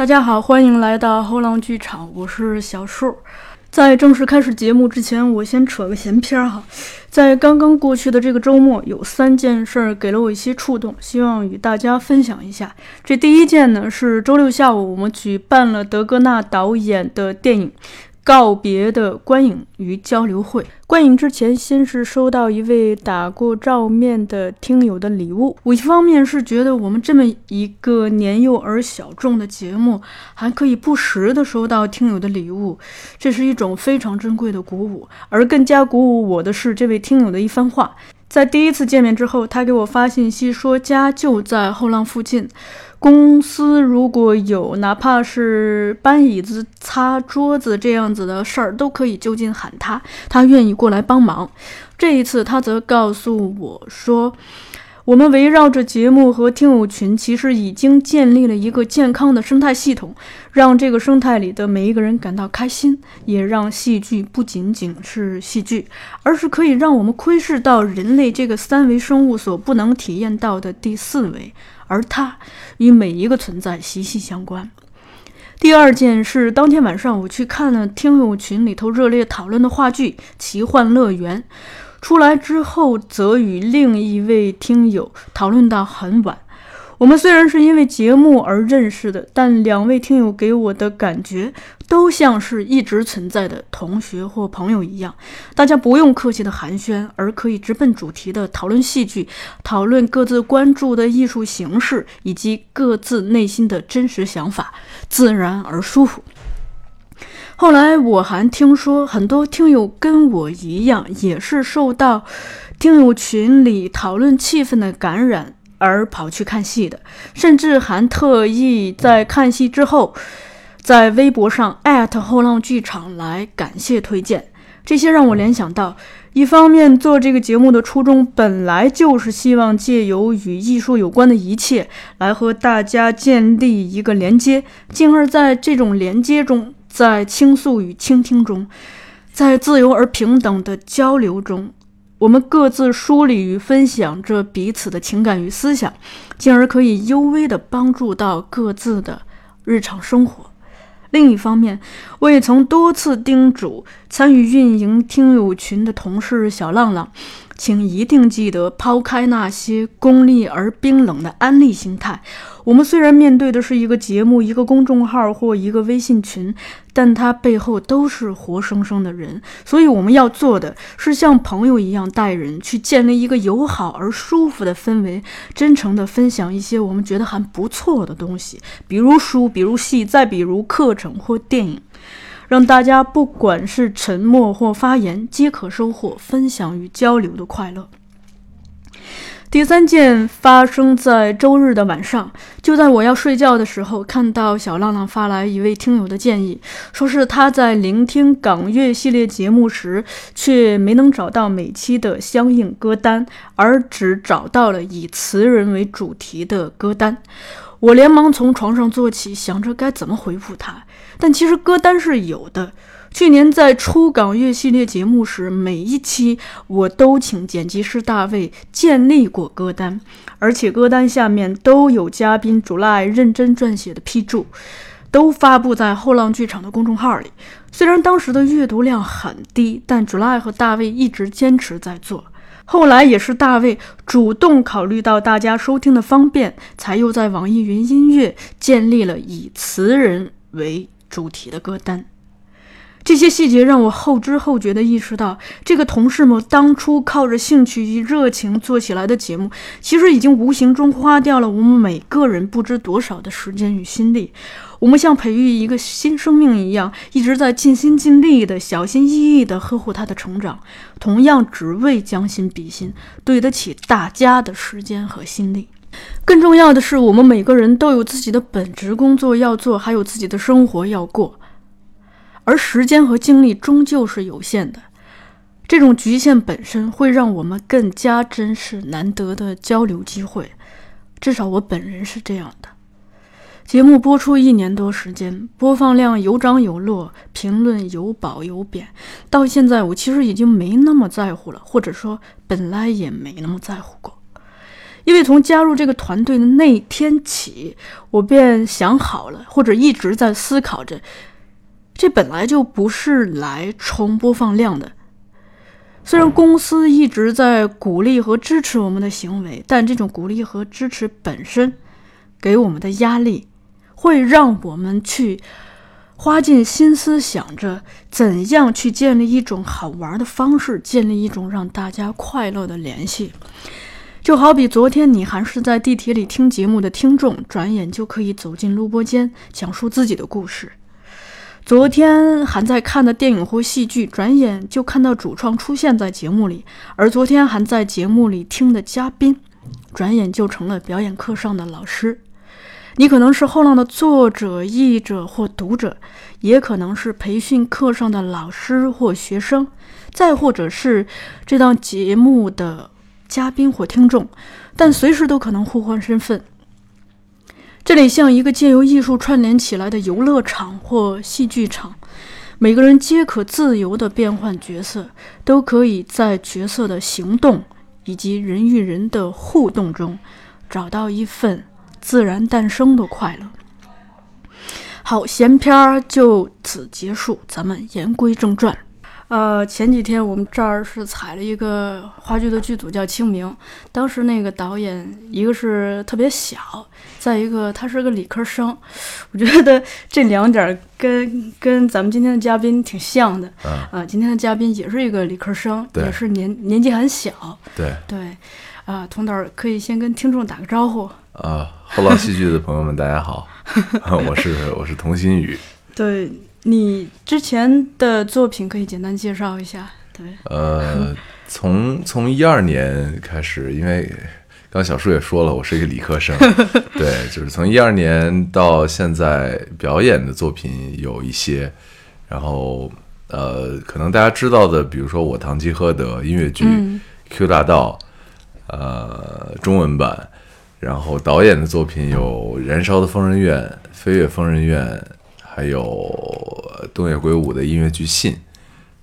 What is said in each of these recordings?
大家好，欢迎来到后浪剧场，我是小树。在正式开始节目之前，我先扯个闲篇儿哈。在刚刚过去的这个周末，有三件事儿给了我一些触动，希望与大家分享一下。这第一件呢是周六下午，我们举办了德格纳导演的电影《告别》的观影与交流会。观影之前，先是收到一位打过照面的听友的礼物。我一方面是觉得我们这么一个年幼而小众的节目，还可以不时的收到听友的礼物，这是一种非常珍贵的鼓舞。而更加鼓舞我的是这位听友的一番话。在第一次见面之后，他给我发信息说家就在后浪附近，公司如果有哪怕是搬椅子、擦桌子这样子的事儿，都可以就近喊他，他愿意过来帮忙。这一次，他则告诉我说。我们围绕着节目和听友群，其实已经建立了一个健康的生态系统，让这个生态里的每一个人感到开心，也让戏剧不仅仅是戏剧，而是可以让我们窥视到人类这个三维生物所不能体验到的第四维，而它与每一个存在息息相关。第二件是当天晚上我去看了听友群里头热烈讨论的话剧《奇幻乐园》。出来之后，则与另一位听友讨论到很晚。我们虽然是因为节目而认识的，但两位听友给我的感觉都像是一直存在的同学或朋友一样。大家不用客气的寒暄，而可以直奔主题的讨论戏剧，讨论各自关注的艺术形式以及各自内心的真实想法，自然而舒服。后来我还听说，很多听友跟我一样，也是受到听友群里讨论气氛的感染而跑去看戏的，甚至还特意在看戏之后，在微博上艾特后浪剧场来感谢推荐。这些让我联想到，一方面做这个节目的初衷本来就是希望借由与艺术有关的一切，来和大家建立一个连接，进而在这种连接中。在倾诉与倾听中，在自由而平等的交流中，我们各自梳理与分享着彼此的情感与思想，进而可以优微的帮助到各自的日常生活。另一方面，我也曾多次叮嘱参与运营听友群的同事小浪浪，请一定记得抛开那些功利而冰冷的安利心态。我们虽然面对的是一个节目、一个公众号或一个微信群，但它背后都是活生生的人。所以我们要做的是像朋友一样待人，去建立一个友好而舒服的氛围，真诚地分享一些我们觉得还不错的东西，比如书，比如戏，再比如课程或电影，让大家不管是沉默或发言，皆可收获分享与交流的快乐。第三件发生在周日的晚上，就在我要睡觉的时候，看到小浪浪发来一位听友的建议，说是他在聆听港乐系列节目时，却没能找到每期的相应歌单，而只找到了以词人为主题的歌单。我连忙从床上坐起，想着该怎么回复他，但其实歌单是有的。去年在出港乐系列节目时，每一期我都请剪辑师大卫建立过歌单，而且歌单下面都有嘉宾 July 认真撰写的批注，都发布在后浪剧场的公众号里。虽然当时的阅读量很低，但 July 和大卫一直坚持在做。后来也是大卫主动考虑到大家收听的方便，才又在网易云音乐建立了以词人为主题的歌单。这些细节让我后知后觉地意识到，这个同事们当初靠着兴趣与热情做起来的节目，其实已经无形中花掉了我们每个人不知多少的时间与心力。我们像培育一个新生命一样，一直在尽心尽力地、小心翼翼地呵护它的成长，同样只为将心比心，对得起大家的时间和心力。更重要的是，我们每个人都有自己的本职工作要做，还有自己的生活要过。而时间和精力终究是有限的。这种局限本身会让我们更加珍视难得的交流机会，至少我本人是这样的。节目播出一年多时间，播放量有涨有落，评论有褒有贬。到现在，我其实已经没那么在乎了，或者说本来也没那么在乎过。因为从加入这个团队的那天起，我便想好了，或者一直在思考着，这本来就不是来冲播放量的。虽然公司一直在鼓励和支持我们的行为，但这种鼓励和支持本身给我们的压力，会让我们去花尽心思想着怎样去建立一种好玩的方式，建立一种让大家快乐的联系。就好比昨天你还是在地铁里听节目的听众，转眼就可以走进录播间，讲述自己的故事。昨天还在看的电影或戏剧，转眼就看到主创出现在节目里；而昨天还在节目里听的嘉宾，转眼就成了表演课上的老师。你可能是后浪的作者、译者或读者，也可能是培训课上的老师或学生，再或者是这档节目的嘉宾或听众，但随时都可能互换身份。这里像一个借由艺术串联起来的游乐场或戏剧场，每个人皆可自由地变换角色，都可以在角色的行动以及人与人的互动中，找到一份自然诞生的快乐。好，闲篇儿就此结束，咱们言归正传。呃，前几天我们这儿是采了一个话剧的剧组叫清明，当时那个导演一个是特别小，再一个他是个理科生，我觉得这两点跟跟咱们今天的嘉宾挺像的。啊，啊，今天的嘉宾也是一个理科生，也是年年纪很小。对对，啊，童导可以先跟听众打个招呼。啊，后浪戏剧的朋友们，大家好，我是我是童心宇。对你之前的作品可以简单介绍一下。对，呃，从从一二年开始，因为刚小树也说了，我是一个理科生，对，就是从一二年到现在，表演的作品有一些，然后呃，可能大家知道的，比如说我堂吉诃德音乐剧嗯《Q 大道》，呃，中文版，然后导演的作品有《燃烧的疯人院》《飞跃疯人院》，还有呃东野圭吾的音乐剧《信》，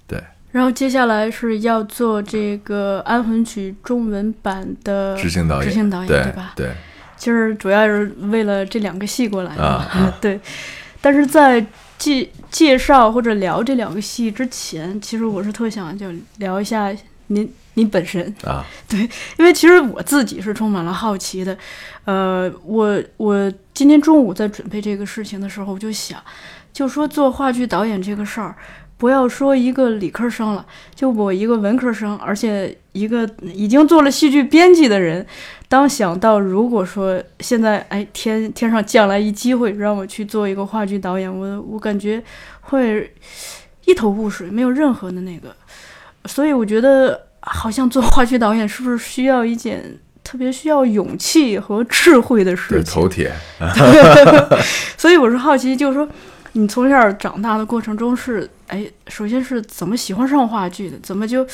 对。然后接下来是要做这个《安魂曲》中文版的执行导演，执行导演对吧？对，就是主要是为了这两个戏过来的。对，但是在介介绍或者聊这两个戏之前，其实我是特想就聊一下您您本身，啊，对因为其实我自己是充满了好奇的。呃，我我今天中午在准备这个事情的时候，我就想，就说做话剧导演这个事儿。不要说一个理科生了，就我一个文科生，而且一个已经做了戏剧编辑的人，当想到如果说现在哎天天上降来一机会让我去做一个话剧导演，我我感觉会一头雾水，没有任何的那个，所以我觉得好像做话剧导演是不是需要一件特别需要勇气和智慧的事对，头铁，所以我是好奇，就是说，你从小长大的过程中是，哎，首先是怎么喜欢上话剧的？怎么就，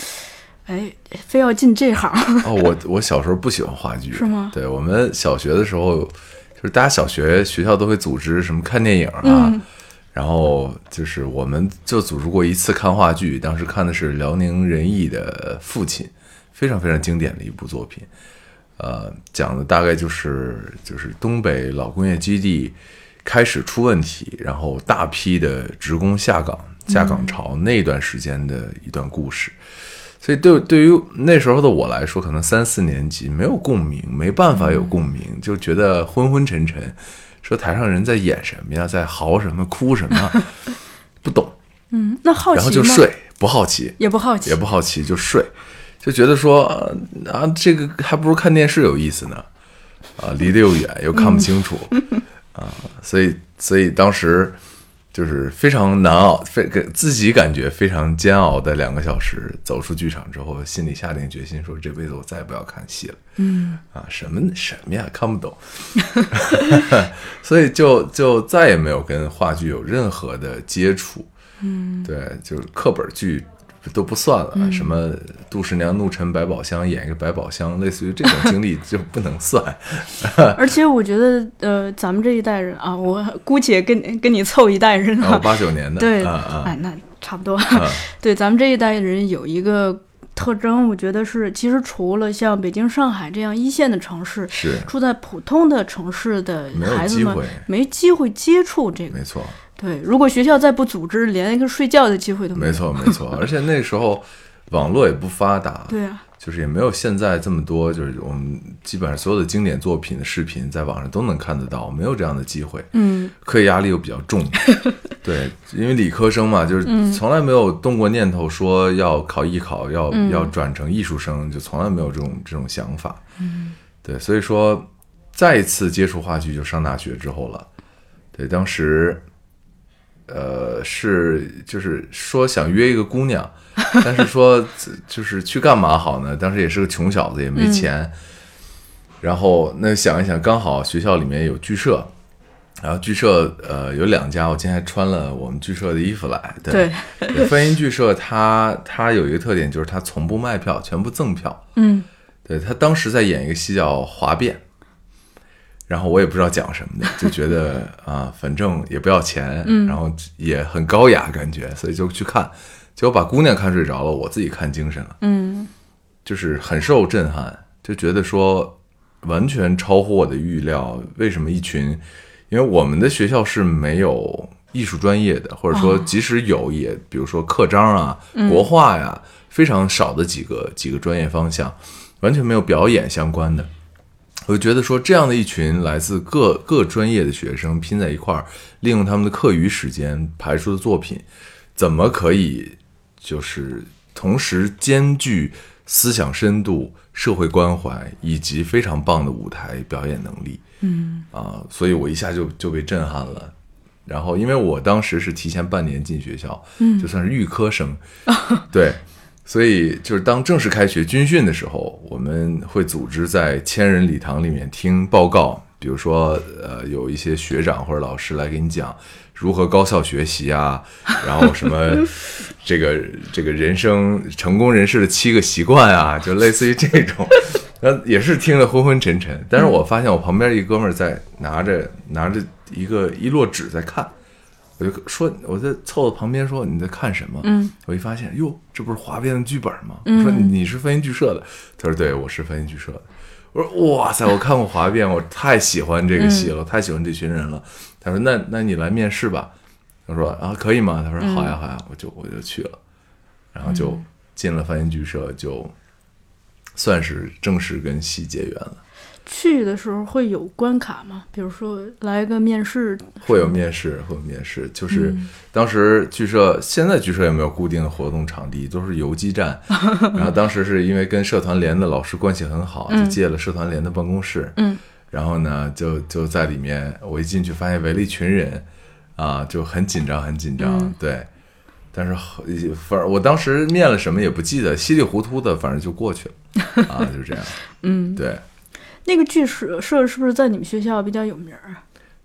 哎，非要进这行？哦，我我小时候不喜欢话剧，是吗？对我们小学的时候，就是大家小学学校都会组织什么看电影啊，嗯然后就是我们就组织过一次看话剧，当时看的是辽宁仁义的父亲，非常非常经典的一部作品。呃，讲的大概就是就是东北老工业基地开始出问题，然后大批的职工下岗、下岗潮那段时间的一段故事。所以对对于那时候的我来说，可能三四年级没有共鸣，没办法有共鸣，就觉得昏昏沉沉。说台上人在演什么呀，在嚎什么、哭什么，不懂，嗯，那好奇吗？然后就睡，不好奇，也不好奇，也不好奇，就睡，就觉得说啊，这个还不如看电视有意思呢，啊，离得又远，又看不清楚，啊，所以所以当时就是非常难熬，非给自己感觉非常煎熬的两个小时，走出剧场之后，心里下定决心说，这辈子我再也不要看戏了，嗯。啊，什么什么呀，看不懂，所以就就再也没有跟话剧有任何的接触。嗯，对，就是课本剧都不算了，嗯什么杜十娘怒沉百宝箱演一个百宝箱，类似于这种经历就不能算。而且我觉得，呃，咱们这一代人啊，我姑且跟跟你凑一代人啊，八九年的，对，啊啊哎，那差不多。啊，对，咱们这一代人有一个特征，我觉得是，其实除了像北京、上海这样一线的城市，是住在普通的城市的孩子们没机会接触这个。没错，对，如果学校再不组织，连一个睡觉的机会都没有。没错，没错。而且那时候网络也不发达，对啊，就是也没有现在这么多，就是我们基本上所有的经典作品的视频在网上都能看得到，没有这样的机会。嗯，课业压力又比较重，对，因为理科生嘛，就是从来没有动过念头说要考艺考，要、要转成艺术生，就从来没有这种这种想法。嗯，对，所以说再一次接触话剧就上大学之后了。对，当时，呃，是就是说想约一个姑娘，但是说就是去干嘛好呢？当时也是个穷小子，也没钱。然后那想一想，刚好学校里面有剧社，然后剧社呃有两家，我今天还穿了我们剧社的衣服来。对，对翻音剧社它它有一个特点，就是它从不卖票，全部赠票。嗯，对他当时在演一个戏叫《华变》，然后我也不知道讲什么的，就觉得啊，反正也不要钱，然后也很高雅感觉，所以就去看，结果把姑娘看睡着了，我自己看精神了，嗯，就是很受震撼，就觉得说完全超乎我的预料。为什么一群？因为我们的学校是没有艺术专业的，或者说即使有，也比如说刻章啊、国画呀，非常少的几个几个专业方向，完全没有表演相关的。我就觉得说，这样的一群来自各各专业的学生拼在一块儿，利用他们的课余时间排出的作品，怎么可以就是同时兼具思想深度、社会关怀以及非常棒的舞台表演能力？嗯啊，所以我一下就就被震撼了。然后，因为我当时是提前半年进学校，嗯，就算是预科生，对，所以就是当正式开学军训的时候，我们会组织在千人礼堂里面听报告，比如说呃有一些学长或者老师来给你讲如何高效学习啊，然后什么这个这个人生成功人士的七个习惯啊，就类似于这种，然后也是听得昏昏沉沉。但是我发现我旁边一哥们儿在拿着拿着一个一摞纸在看。我就说，我在凑到旁边说你在看什么？嗯，我一发现，哟，这不是华编的剧本吗？我说你你是翻译剧社的？他说对，我是翻译剧社的。我说哇塞，我看过华变，我太喜欢这个戏了，太喜欢这群人了。他说那那你来面试吧。他说啊可以吗？他说好呀好呀，我就我就去了，然后就进了翻译剧社，就算是正式跟戏结缘了。去的时候会有关卡吗？比如说来个面试，会有面试，会有面试。就是当时剧社，现在剧社也没有固定的活动场地，都是游击战。然后当时是因为跟社团联的老师关系很好，就借了社团联的办公室。嗯，然后呢，就就在里面，我一进去发现围了一群人，啊，就很紧张，很紧张。对，但是好反正我当时面了什么也不记得，稀里糊涂的，反正就过去了。啊，就这样。嗯，对。那个剧社社是不是在你们学校比较有名儿啊？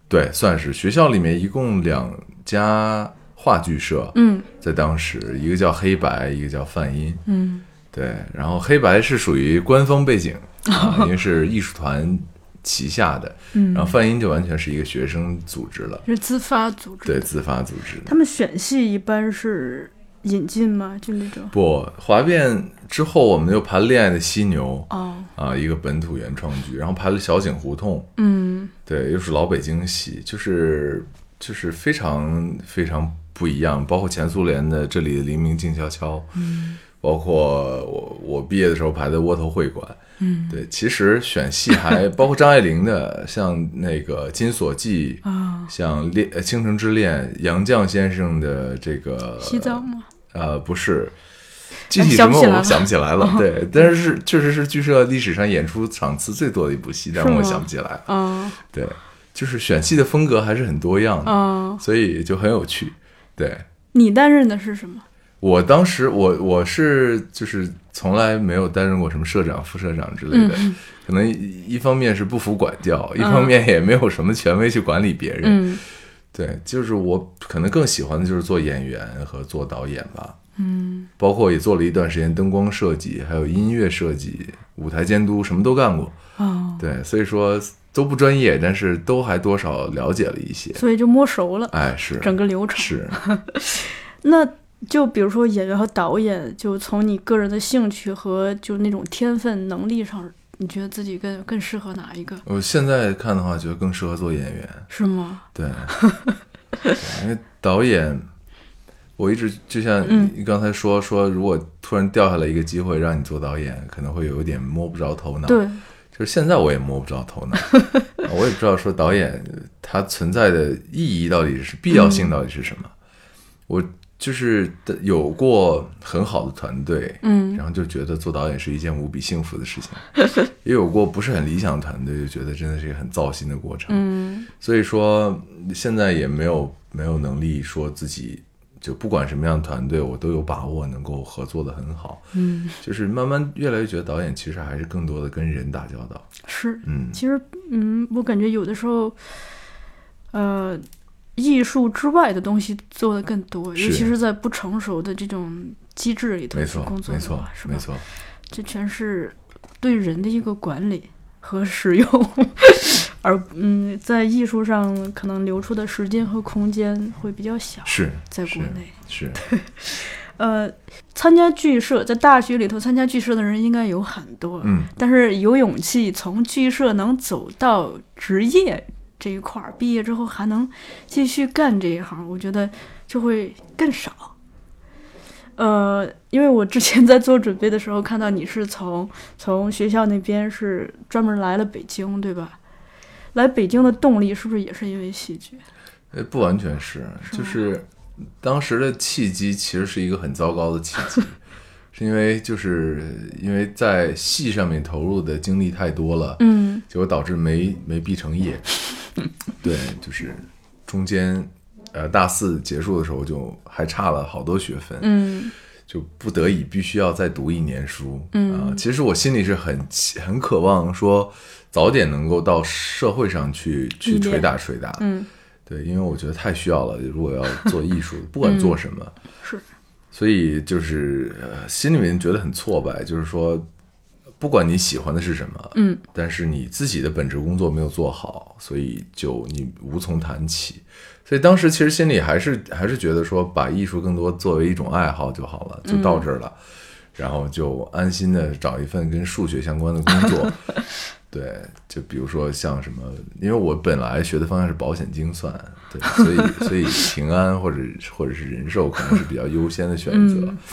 对，算是学校里面一共两家话剧社，嗯在当时一个叫黑白，一个叫泛音，嗯对，然后黑白是属于官方背景 啊，因为是艺术团旗下的，嗯，然后泛音就完全是一个学生组织了，是自发组织。对，自发组织。他们选戏一般是引进吗？就那种。不，华变之后，我们又排了《恋爱的犀牛》哦，啊，一个本土原创剧，然后排了《小井胡同》，嗯。对，又是老北京戏，就是就是非常非常不一样，包括前苏联的这里的黎明静悄悄，嗯，包括我我毕业的时候排的窝头会馆，嗯。对，其实选戏还 包括张爱玲的，像那个《金锁记》啊，像恋呃《倾城之恋》，杨绛先生的这个西藏吗？呃不是。具体什想不起来了。么我想不起来了，对，但是是确实是剧社历史上演出场次最多的一部戏，但是我想不起来。啊对，就是选戏的风格还是很多样的，哦，所以就很有趣。对。你担任的是什么？我当时，我我是就是从来没有担任过什么社长、副社长之类的，嗯可能一一方面是不服管教，一方面也没有什么权威去管理别人，嗯对，就是我可能更喜欢的就是做演员和做导演吧。嗯，包括也做了一段时间灯光设计，还有音乐设计、舞台监督，什么都干过。哦，对，所以说都不专业，但是都还多少了解了一些。所以就摸熟了哎，是整个流程。是，那就比如说演员和导演，就从你个人的兴趣和就那种天分能力上，你觉得自己更更适合哪一个？我现在看的话，觉得更适合做演员。是吗？对，对因为导演，我一直就像嗯你刚才说说，如果突然掉下来一个机会让你做导演，可能会有一点摸不着头脑。对，就是现在我也摸不着头脑，啊我也不知道说导演他存在的意义到底是必要性到底是什么。我就是有过很好的团队，嗯然后就觉得做导演是一件无比幸福的事情；也有过不是很理想的团队，就觉得真的是一个很糟心的过程。嗯所以说现在也没有没有能力说自己就不管什么样的团队，我都有把握能够合作的很好。嗯，就是慢慢越来越觉得导演其实还是更多的跟人打交道。是。嗯，其实，嗯，我感觉有的时候，呃，艺术之外的东西做的更多，尤其是在不成熟的这种机制里头工，作没错是吧没？错，这全是对人的一个管理和使用，而嗯，在艺术上可能留出的时间和空间会比较小，是是在国内。是，呃，参加剧社，在大学里头参加剧社的人应该有很多，嗯，但是有勇气从剧社能走到职业这一块儿，毕业之后还能继续干这一行，我觉得就会更少。呃，因为我之前在做准备的时候，看到你是从从学校那边是专门来了北京，对吧？来北京的动力是不是也是因为戏剧？呃，不完全是，就是当时的契机其实是一个很糟糕的契机，是因为就是因为在戏上面投入的精力太多了，嗯结果导致没没毕成业。对，就是中间呃大四结束的时候就还差了好多学分，嗯就不得已必须要再读一年书。嗯啊、其实我心里是很很渴望说早点能够到社会上去去捶打捶打。嗯，对，因为我觉得太需要了。如果要做艺术，不管做什么，是所以就是、呃、心里面觉得很挫败，就是说，不管你喜欢的是什么，嗯，但是你自己的本职工作没有做好，所以就你无从谈起。所以当时其实心里还是还是觉得说，把艺术更多作为一种爱好就好了，就到这儿了，然后就安心的找一份跟数学相关的工作。对，就比如说像什么，因为我本来学的方向是保险精算，对，所以所以平安或者或者是人寿可能是比较优先的选择。嗯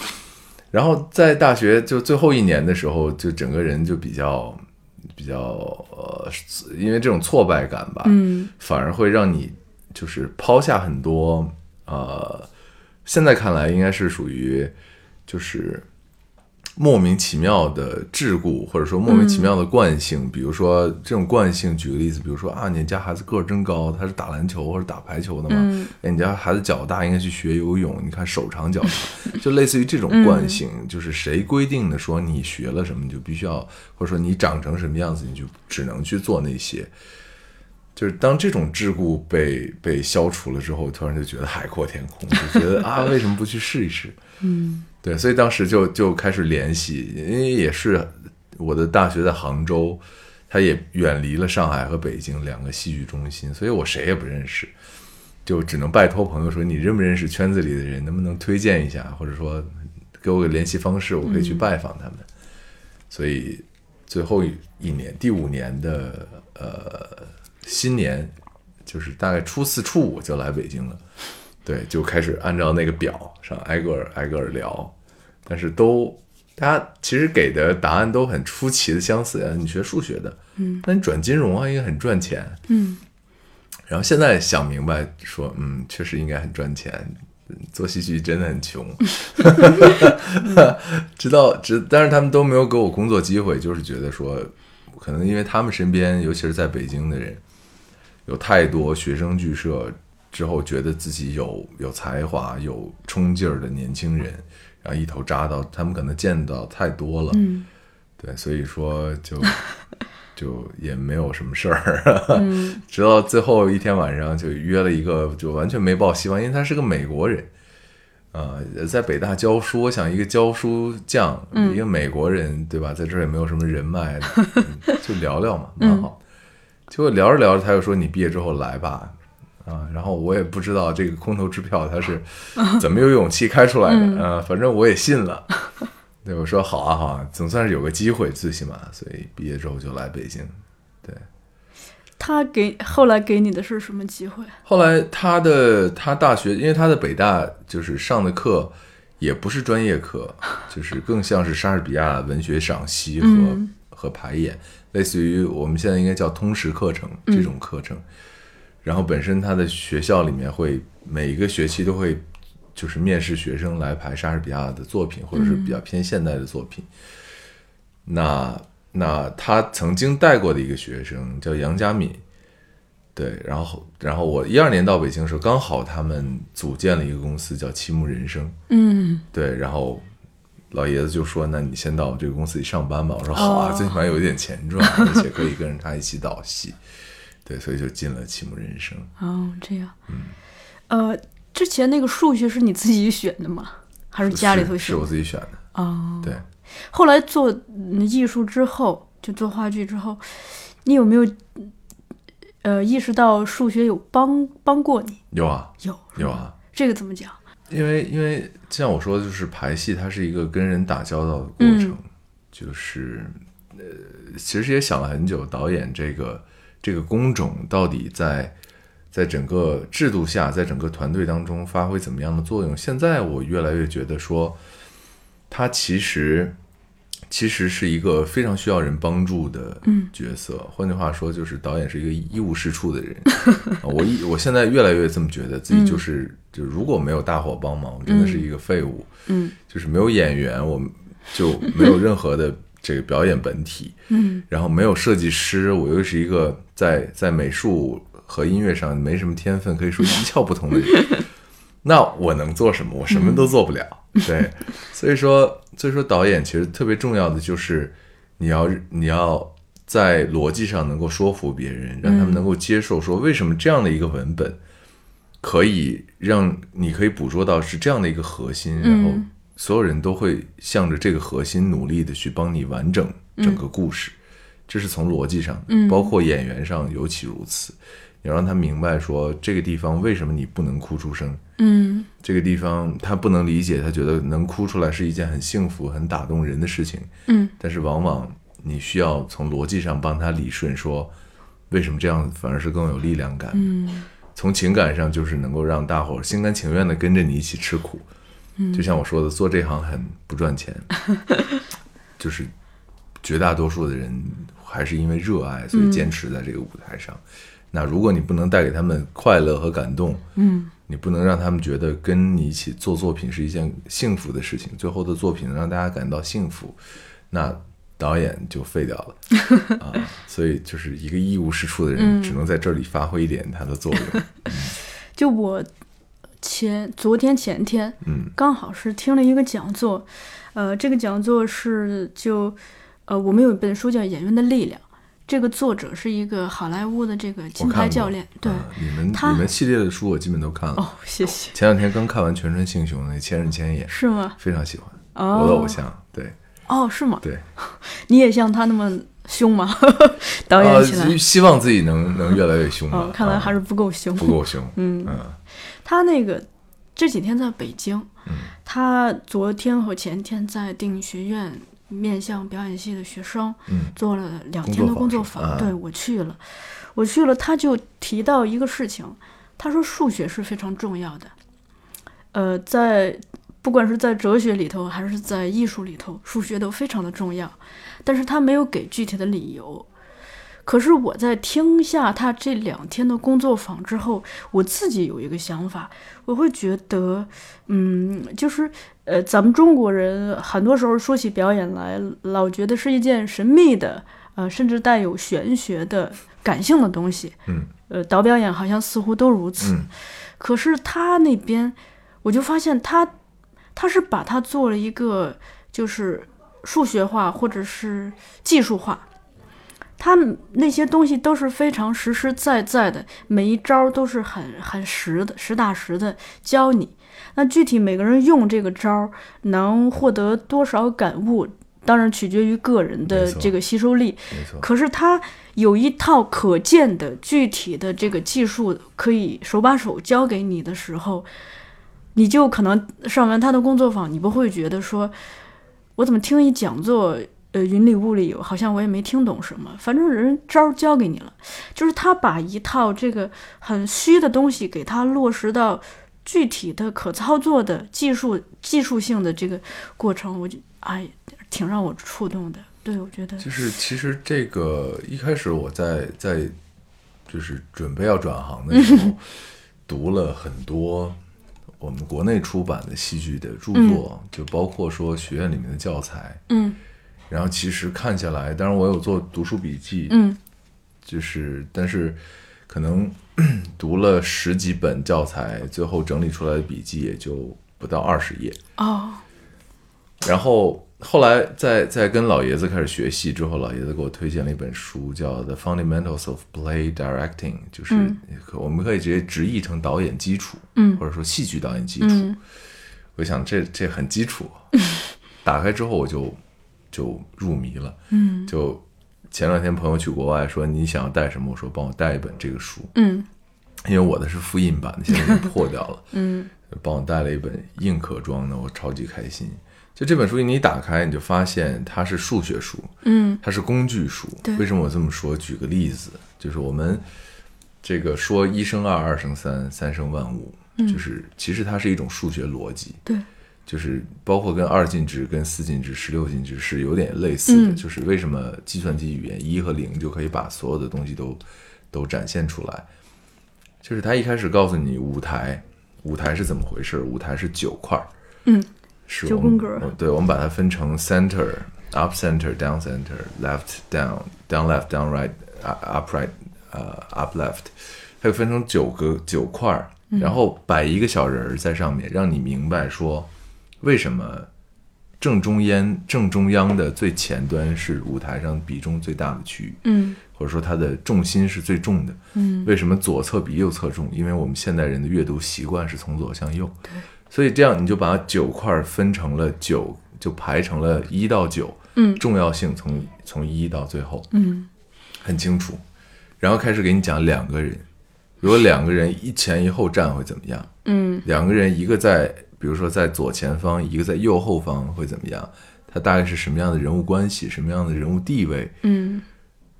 然后在大学就最后一年的时候，就整个人就比较比较呃，因为这种挫败感吧，嗯反而会让你就是抛下很多呃，现在看来应该是属于就是莫名其妙的桎梏，或者说莫名其妙的惯性。比如说这种惯性，举个例子，比如说啊，你家孩子个儿真高，他是打篮球或者打排球的嘛？嗯哎，你家孩子脚大，应该去学游泳。你看手长脚长，就类似于这种惯性，就是谁规定的说你学了什么你就必须要，或者说你长成什么样子你就只能去做那些。就是当这种桎梏被被消除了之后，突然就觉得海阔天空，就 觉得啊，为什么不去试一试？嗯对，所以当时就就开始联系，因为也是我的大学在杭州，它也远离了上海和北京两个戏剧中心，所以我谁也不认识，就只能拜托朋友说你认不认识圈子里的人，能不能推荐一下，或者说给我个联系方式，我可以去拜访他们。所以最后一年，第五年的呃新年，就是大概初四、初五就来北京了。对，就开始按照那个表上挨个挨个聊，但是都大家其实给的答案都很出奇的相似。啊你学数学的，嗯，那你转金融啊，应该很赚钱。嗯然后现在想明白说，嗯，确实应该很赚钱。嗯做戏剧真的很穷，知道知，但是他们都没有给我工作机会，就是觉得说，可能因为他们身边，尤其是在北京的人，有太多学生剧社之后觉得自己有有才华、有冲劲儿的年轻人，然后一头扎到，他们可能见到太多了，嗯对，所以说就 就也没有什么事儿。嗯 直到最后一天晚上，就约了一个就完全没抱希望，因为他是个美国人，呃，在北大教书。我想一个教书匠，一个美国人，对吧？在这儿也没有什么人脉，嗯就聊聊嘛，蛮好。结果聊着聊着，他又说：“你毕业之后来吧。”啊，然后我也不知道这个空头支票他是怎么有勇气开出来的，呃，反正我也信了。对，我说好啊好啊，总算是有个机会，最起码，所以毕业之后就来北京。对，他给后来给你的是什么机会？后来他的他大学，因为他的北大就是上的课也不是专业课，就是更像是莎士比亚文学赏析和、嗯和排演，类似于我们现在应该叫通识课程这种课程。然后本身他的学校里面会每一个学期都会就是面试学生来排莎士比亚的作品，或者是比较偏现代的作品。那那他曾经带过的一个学生叫杨佳敏，对，然后然后我一二年到北京的时候，刚好他们组建了一个公司叫七木人生，嗯对，然后老爷子就说：“那你先到这个公司里上班吧。”我说：“好啊，哦最起码有一点钱赚，而且可以跟着他一起导戏。”对，所以就进了七木人生。哦，这样。呃，之前那个数学是你自己选的吗？还是家里头选是我？自己选的，哦，对。后来做嗯艺术之后，就做话剧之后，你有没有呃意识到数学有帮帮过你？有啊，有有啊。这个怎么讲？因为因为像我说的，就是排戏，它是一个跟人打交道的过程，嗯就是呃，其实也想了很久，导演这个这个工种到底在在整个制度下，在整个团队当中发挥怎么样的作用？现在我越来越觉得说，它其实其实是一个非常需要人帮助的角色。换句话说，就是导演是一个一无是处的人。啊我一我现在越来越这么觉得，自己就是、就如果没有大伙帮忙，我真的是一个废物。嗯就是没有演员，我们就没有任何的这个表演本体。嗯然后没有设计师，我又是一个在在美术和音乐上没什么天分，可以说一窍不通的人。那我能做什么？我什么都做不了。对，所以说，所以说导演其实特别重要的就是你要你要在逻辑上能够说服别人，让他们能够接受，说为什么这样的一个文本可以让你可以捕捉到是这样的一个核心，然后所有人都会向着这个核心努力的去帮你完整整个故事。这是从逻辑上，包括演员上尤其如此。你要让他明白说这个地方为什么你不能哭出声，嗯这个地方他不能理解，他觉得能哭出来是一件很幸福、很打动人的事情。嗯，但是往往你需要从逻辑上帮他理顺，说为什么这样反而是更有力量感。嗯从情感上就是能够让大伙儿心甘情愿的跟着你一起吃苦。嗯就像我说的，做这行很不赚钱，就是绝大多数的人还是因为热爱，所以坚持在这个舞台上。那如果你不能带给他们快乐和感动，嗯你不能让他们觉得跟你一起做作品是一件幸福的事情，最后的作品能让大家感到幸福，那导演就废掉了 啊！所以就是一个一无是处的人，只能在这里发挥一点他的作用。就我前昨天前天，嗯，刚好是听了一个讲座，呃，这个讲座是就呃，我们有一本书叫《演员的力量》，这个作者是一个好莱坞的这个金牌教练，对，啊你们你们系列的书我基本都看了。哦，谢谢，前两天刚看完《全身性雄》那千人千眼，是吗？非常喜欢，哦，我的偶像。对哦，是吗？对，你也像他那么凶吗？导演起来，呃，希望自己能能越来越凶吧。哦，看来还是是不够凶。不够凶。嗯，嗯他那个这几天在北京，嗯他昨天和前天在电影学院面向表演系的学生嗯。做了两天的工作坊，作坊对我去了，我去了，他就提到一个事情，他说数学是非常重要的，呃，在不管是在哲学里头还是在艺术里头，数学都非常的重要，但是他没有给具体的理由。可是我在听下他这两天的工作坊之后，我自己有一个想法，我会觉得，嗯，就是呃，咱们中国人很多时候说起表演来，老觉得是一件神秘的，呃，甚至带有玄学的感性的东西。嗯，呃，导表演好像似乎都如此。嗯可是他那边，我就发现他，他是把它做了一个就是数学化或者是技术化。他那些东西都是非常实实在在的，每一招都是很很实的、实打实的教你。那具体每个人用这个招能获得多少感悟，当然取决于个人的这个吸收力。没错，可是他有一套可见的具体的这个技术，可以手把手教给你的时候，你就可能上完他的工作坊，你不会觉得说，我怎么听一讲座，呃，云里雾里，好像我也没听懂什么，反正人招儿教给你了，就是他把一套这个很虚的东西给他落实到具体的可操作的技术技术性的这个过程，我就哎，挺让我触动的。对，我觉得就是其实这个一开始我在在就是准备要转行的时候，读了很多我们国内出版的戏剧的著作，就包括说学院里面的教材。嗯然后其实看下来，当然我有做读书笔记，嗯就是但是可能 读了十几本教材，最后整理出来的笔记也就不到二十页。哦。然后后来在在跟老爷子开始学戏之后，老爷子给我推荐了一本书，叫《The Fundamentals of Play Directing》，就是可我们可以直接直译成导演基础，嗯或者说戏剧导演基础。嗯我想这这很基础，打开之后我就就入迷了。嗯就前两天朋友去国外说你想要带什么，我说帮我带一本这个书，嗯因为我的是复印版的，现在已经破掉了。嗯帮我带了一本硬壳装的，我超级开心。就这本书，你一打开，你就发现它是数学书，嗯它是工具书对。为什么我这么说？举个例子，就是我们这个说一生二，二生三，三生万物，就是其实它是一种数学逻辑，对，就是包括跟二进制、跟四进制、十六进制是有点类似的。嗯就是为什么计算机语言一和零就可以把所有的东西都都展现出来？就是他一开始告诉你舞台，舞台是怎么回事？舞台是九块儿，嗯是九宫格我对，我们把它分成 center、up center、down center、left down、down left、down right、up right、呃 up left，它就分成九个九块儿，然后摆一个小人儿在上面，让你明白说为什么正中央正中央的最前端是舞台上比重最大的区域，嗯。或者说它的重心是最重的。嗯。为什么左侧比右侧重？因为我们现代人的阅读习惯是从左向右，所以这样你就把九块分成了九，就排成了一到九，嗯。重要性从从一到最后。嗯。很清楚，然后开始给你讲两个人，如果两个人一前一后站会怎么样？嗯。两个人一个在，比如说在左前方，一个在右后方会怎么样？他大概是什么样的人物关系，什么样的人物地位？嗯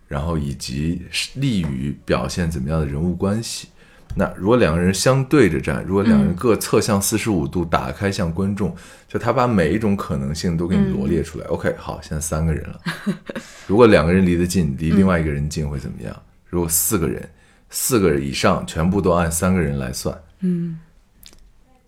然后以及利于表现怎么样的人物关系。那如果两个人相对着站，如果两人各侧向四十五度打开向观众，就他把每一种可能性都给你罗列出来。OK，好，现在三个人了。如果两个人离得近，离另外一个人近会怎么样？如果四个人，四个人以上全部都按三个人来算。嗯，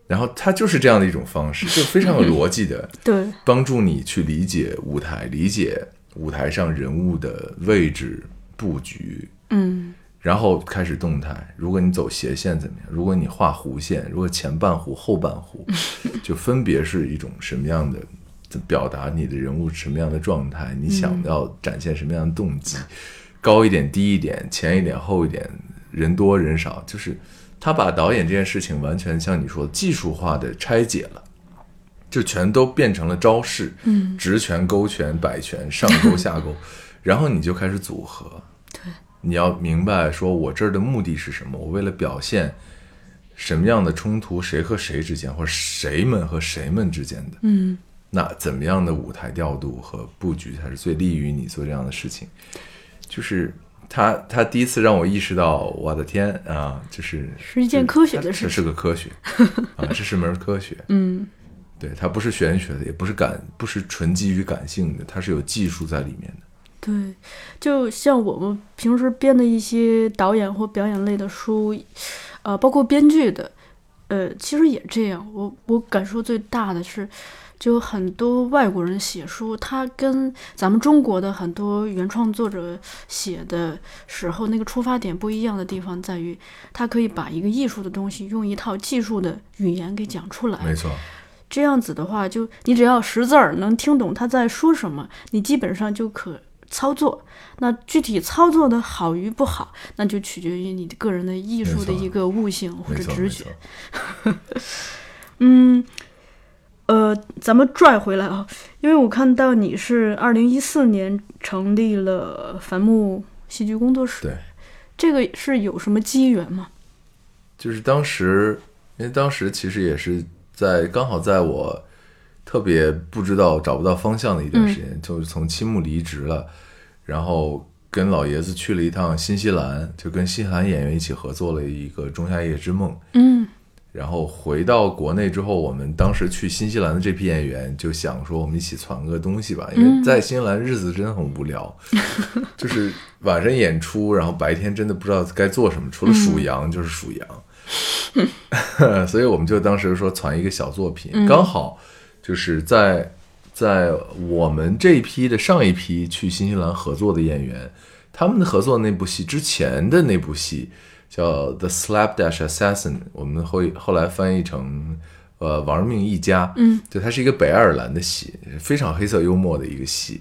然后它就是这样的一种方式，就非常有逻辑的。对，帮助你去理解舞台，理解舞台上人物的位置布局，嗯然后开始动态。如果你走斜线怎么样？如果你画弧线，如果前半弧、后半弧，就分别是一种什么样的表达你的人物什么样的状态，你想要展现什么样的动机，高一点、低一点，前一点、后一点，人多人少，就是他把导演这件事情完全像你说的技术化的拆解了。就全都变成了招式，嗯直拳、勾拳、摆拳、上勾、下勾，然后你就开始组合。对，你要明白，说我这儿的目的是什么？我为了表现什么样的冲突，谁和谁之间，或者谁们和谁们之间的，嗯那怎么样的舞台调度和布局才是最利于你做这样的事情？就是他，他第一次让我意识到，我的天啊，就是是一件科学的事这事是个科学 啊，这是门科学。嗯对，它不是玄学的，也不是感，不是纯基于感性的，它是有技术在里面的。对，就像我们平时编的一些导演或表演类的书，呃，包括编剧的，呃，其实也这样。我我感受最大的是，就很多外国人写书，他跟咱们中国的很多原创作者写的时候，那个出发点不一样的地方在于，他可以把一个艺术的东西用一套技术的语言给讲出来。没错，这样子的话，就你只要识字儿，能听懂他在说什么，你基本上就可操作。那具体操作的好与不好，那就取决于你个人的艺术的一个悟性或者直觉错。嗯，呃，咱们拽回来啊，因为我看到你是二零一四年成立了樊木戏剧工作室，对，这个是有什么机缘吗？就是当时，因为当时其实也是在刚好在我特别不知道找不到方向的一段时间，就是从青木离职了，然后跟老爷子去了一趟新西兰，就跟新西兰演员一起合作了一个《仲夏夜之梦》。嗯。然后回到国内之后，我们当时去新西兰的这批演员就想说，我们一起攒个东西吧，因为在新西兰日子真的很无聊，就是晚上演出，然后白天真的不知道该做什么，除了数羊就是数羊，所以我们就当时说攒一个小作品，刚好就是在在我们这一批的上一批去新西兰合作的演员，他们的合作那部戏之前的那部戏叫《The Slapdash Assassin》，我们会后来翻译成呃“玩命一家”。嗯，就它是一个北爱尔兰的戏，非常黑色幽默的一个戏，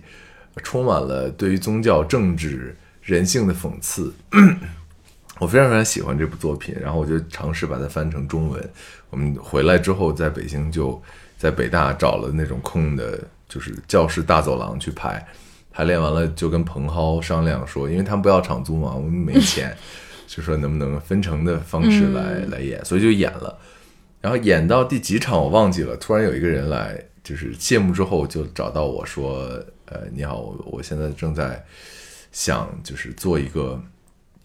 充满了对于宗教、政治、人性的讽刺。我非常非常喜欢这部作品，然后我就尝试把它翻成中文。我们回来之后，在北京就在北大找了那种空的，就是教室大走廊去排。排练完了就跟彭浩商量说，因为他们不要场租嘛，我们没钱，就说能不能分成的方式来、来演，所以就演了。然后演到第几场我忘记了，突然有一个人来，就是谢幕之后就找到我说：“呃，你好，我我现在正在想就是做一个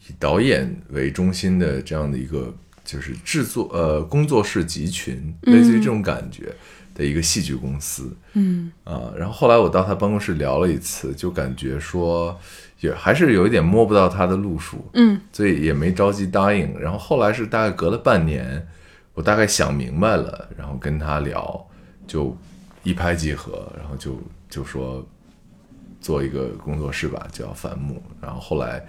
以导演为中心的这样的一个就是制作呃工作室集群，类似于这种感觉的一个戏剧公司。”嗯啊，然后后来我到他办公室聊了一次，就感觉说也还是有一点摸不到他的路数，嗯所以也没着急答应。然后后来是大概隔了半年，我大概想明白了，然后跟他聊，就一拍即合，然后就就说做一个工作室吧，叫樊木。然后后来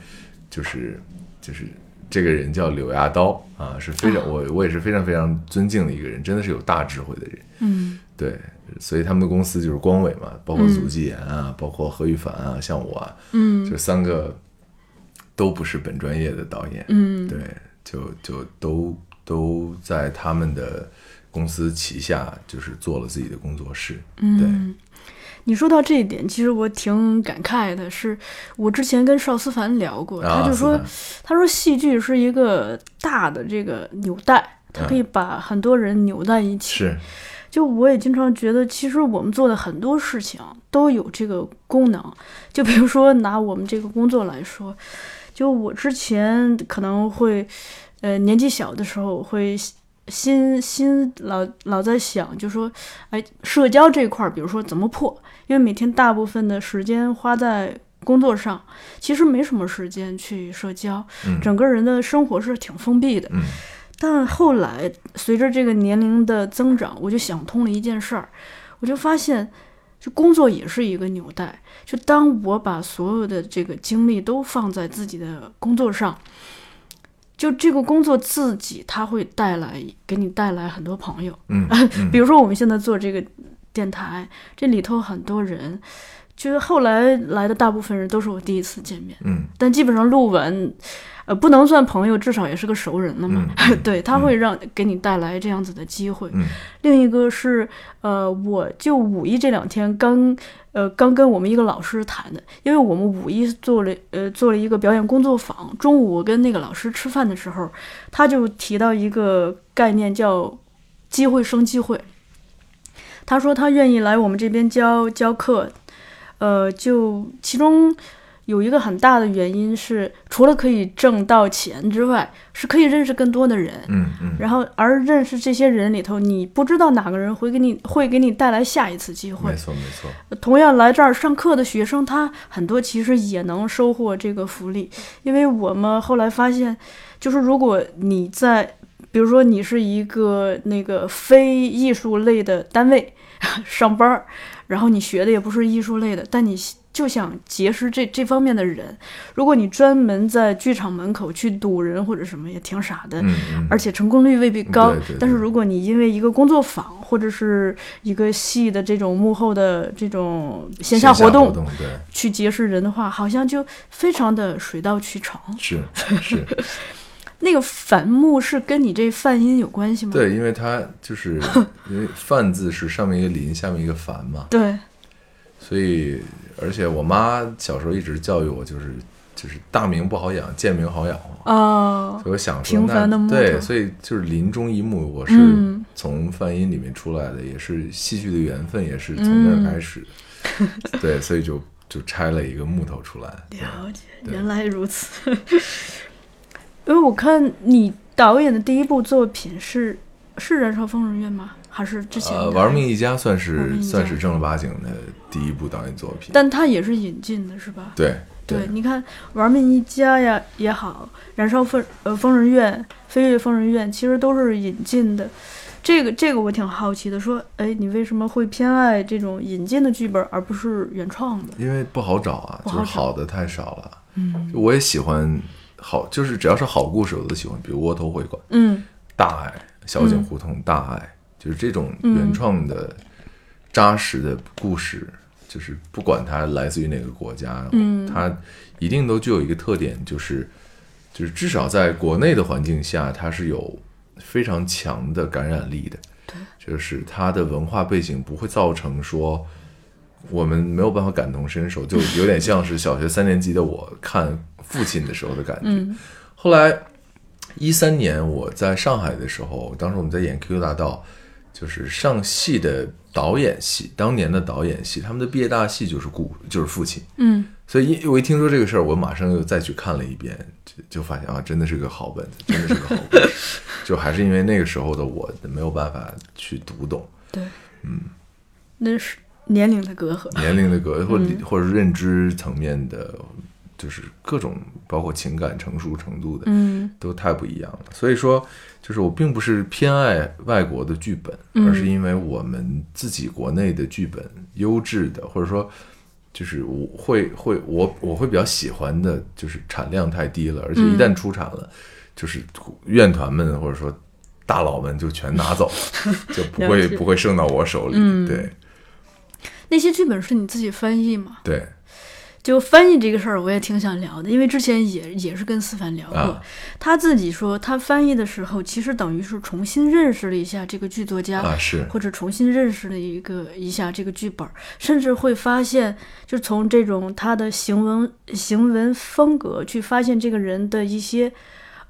就是就是这个人叫柳亚刀啊，是非常我我也是非常非常尊敬的一个人，真的是有大智慧的人。嗯。对，所以他们的公司就是光伟嘛，包括祖纪言啊，包括何玉凡啊，像我啊，嗯。这三个都不是本专业的导演，嗯，对，就就都都在他们的公司旗下，就是做了自己的工作室，对，嗯，你说到这一点，其实我挺感慨的。是我之前跟邵思凡聊过，啊他就说他说戏剧是一个大的这个纽带，它可以把很多人扭在一起。是，就我也经常觉得，其实我们做的很多事情都有这个功能。就比如说拿我们这个工作来说，就我之前可能会，呃，年纪小的时候会心心老老在想，就说，哎，社交这块儿，比如说怎么破？因为每天大部分的时间花在工作上，其实没什么时间去社交，嗯整个人的生活是挺封闭的。嗯但后来随着这个年龄的增长，我就想通了一件事儿，我就发现，就工作也是一个纽带。就当我把所有的这个精力都放在自己的工作上，就这个工作自己它会带来给你带来很多朋友。嗯嗯比如说我们现在做这个电台，这里头很多人，就是后来来的大部分人都是我第一次见面。嗯但基本上录完，呃，不能算朋友，至少也是个熟人了嘛。嗯 对，他会让给你带来这样子的机会。嗯另一个是，呃，我就五一这两天刚，呃，刚跟我们一个老师谈的，因为我们五一做了，呃，做了一个表演工作坊。中午我跟那个老师吃饭的时候，他就提到一个概念叫“机会生机会”。他说他愿意来我们这边教教课，呃，就其中有一个很大的原因是，除了可以挣到钱之外，是可以认识更多的人。嗯嗯然后，而认识这些人里头，你不知道哪个人会给你会给你带来下一次机会没。错没错，同样来这儿上课的学生，他很多其实也能收获这个福利，因为我们后来发现，就是如果你在，比如说你是一个那个非艺术类的单位 上班儿，然后你学的也不是艺术类的，但你就想结识这这方面的人。如果你专门在剧场门口去堵人或者什么，也挺傻的。嗯嗯，而且成功率未必高。对对对但是如果你因为一个工作坊或者是一个戏的这种幕后的这种线下活活动对，去结识人的话，好像就非常的水到渠成。是是，那个反目是跟你这泛音有关系吗？对，因为它就是因为范字是上面一个林，下面一个凡嘛，对所以而且我妈小时候一直教育我，就是就是大名不好养，贱名好养活。哦所以我想说，那木对，所以就是林中一幕，我是嗯从梵音里面出来的，也是戏剧的缘分，也是从那儿开始的。嗯对，所以就就拆了一个木头出来。了解，原来如此。因为我看你导演的第一部作品是是《燃烧疯人院》吗？还是之前？呃，玩命一家算是算是正儿八经的第一部导演作品。但它也是引进的，是吧？对对，你看《玩命一家》呀也好，《燃烧疯呃疯人院》《飞跃疯人院》其实都是引进的。这个这个我挺好奇的，说，哎，你为什么会偏爱这种引进的剧本，而不是原创的？因为不好找啊，找就是好的太少了。嗯就我也喜欢好，就是只要是好故事我都喜欢，比如《窝头会馆》嗯《大爱》《小井胡同》大爱》，就是这种原创的、扎实的故事，就是不管它来自于哪个国家，嗯它一定都具有一个特点，就是就是至少在国内的环境下，它是有非常强的感染力的。对，就是它的文化背景不会造成说我们没有办法感同身受，就有点像是小学三年级的我看父亲的时候的感觉。嗯后来一三年我在上海的时候，当时我们在演《QQ 大道》，就是上戏的导演系，当年的导演系，他们的毕业大戏就是故就是父亲。嗯所以一我一听说这个事儿，我马上又再去看了一遍，就就发现啊，真的是个好本子，真的是个好本子。就还是因为那个时候的我没有办法去读懂对，嗯，那是年龄的隔阂。年龄的隔阂或者或者是认知层面的，就是各种包括情感成熟程度的，嗯都太不一样了。所以说，就是我并不是偏爱外国的剧本，嗯。而是因为我们自己国内的剧本优质的，或者说就是我会会我我会比较喜欢的，就是产量太低了，而且一旦出产了，就是院团们或者说大佬们就全拿走了，就不会不会剩到我手里。嗯。对。那些剧本是你自己翻译吗？对，就翻译这个事儿，我也挺想聊的，因为之前也也是跟思凡聊过，啊他自己说他翻译的时候，其实等于是重新认识了一下这个剧作家，啊是或者重新认识了一个一下这个剧本，甚至会发现，就从这种他的行文行文风格去发现这个人的一些。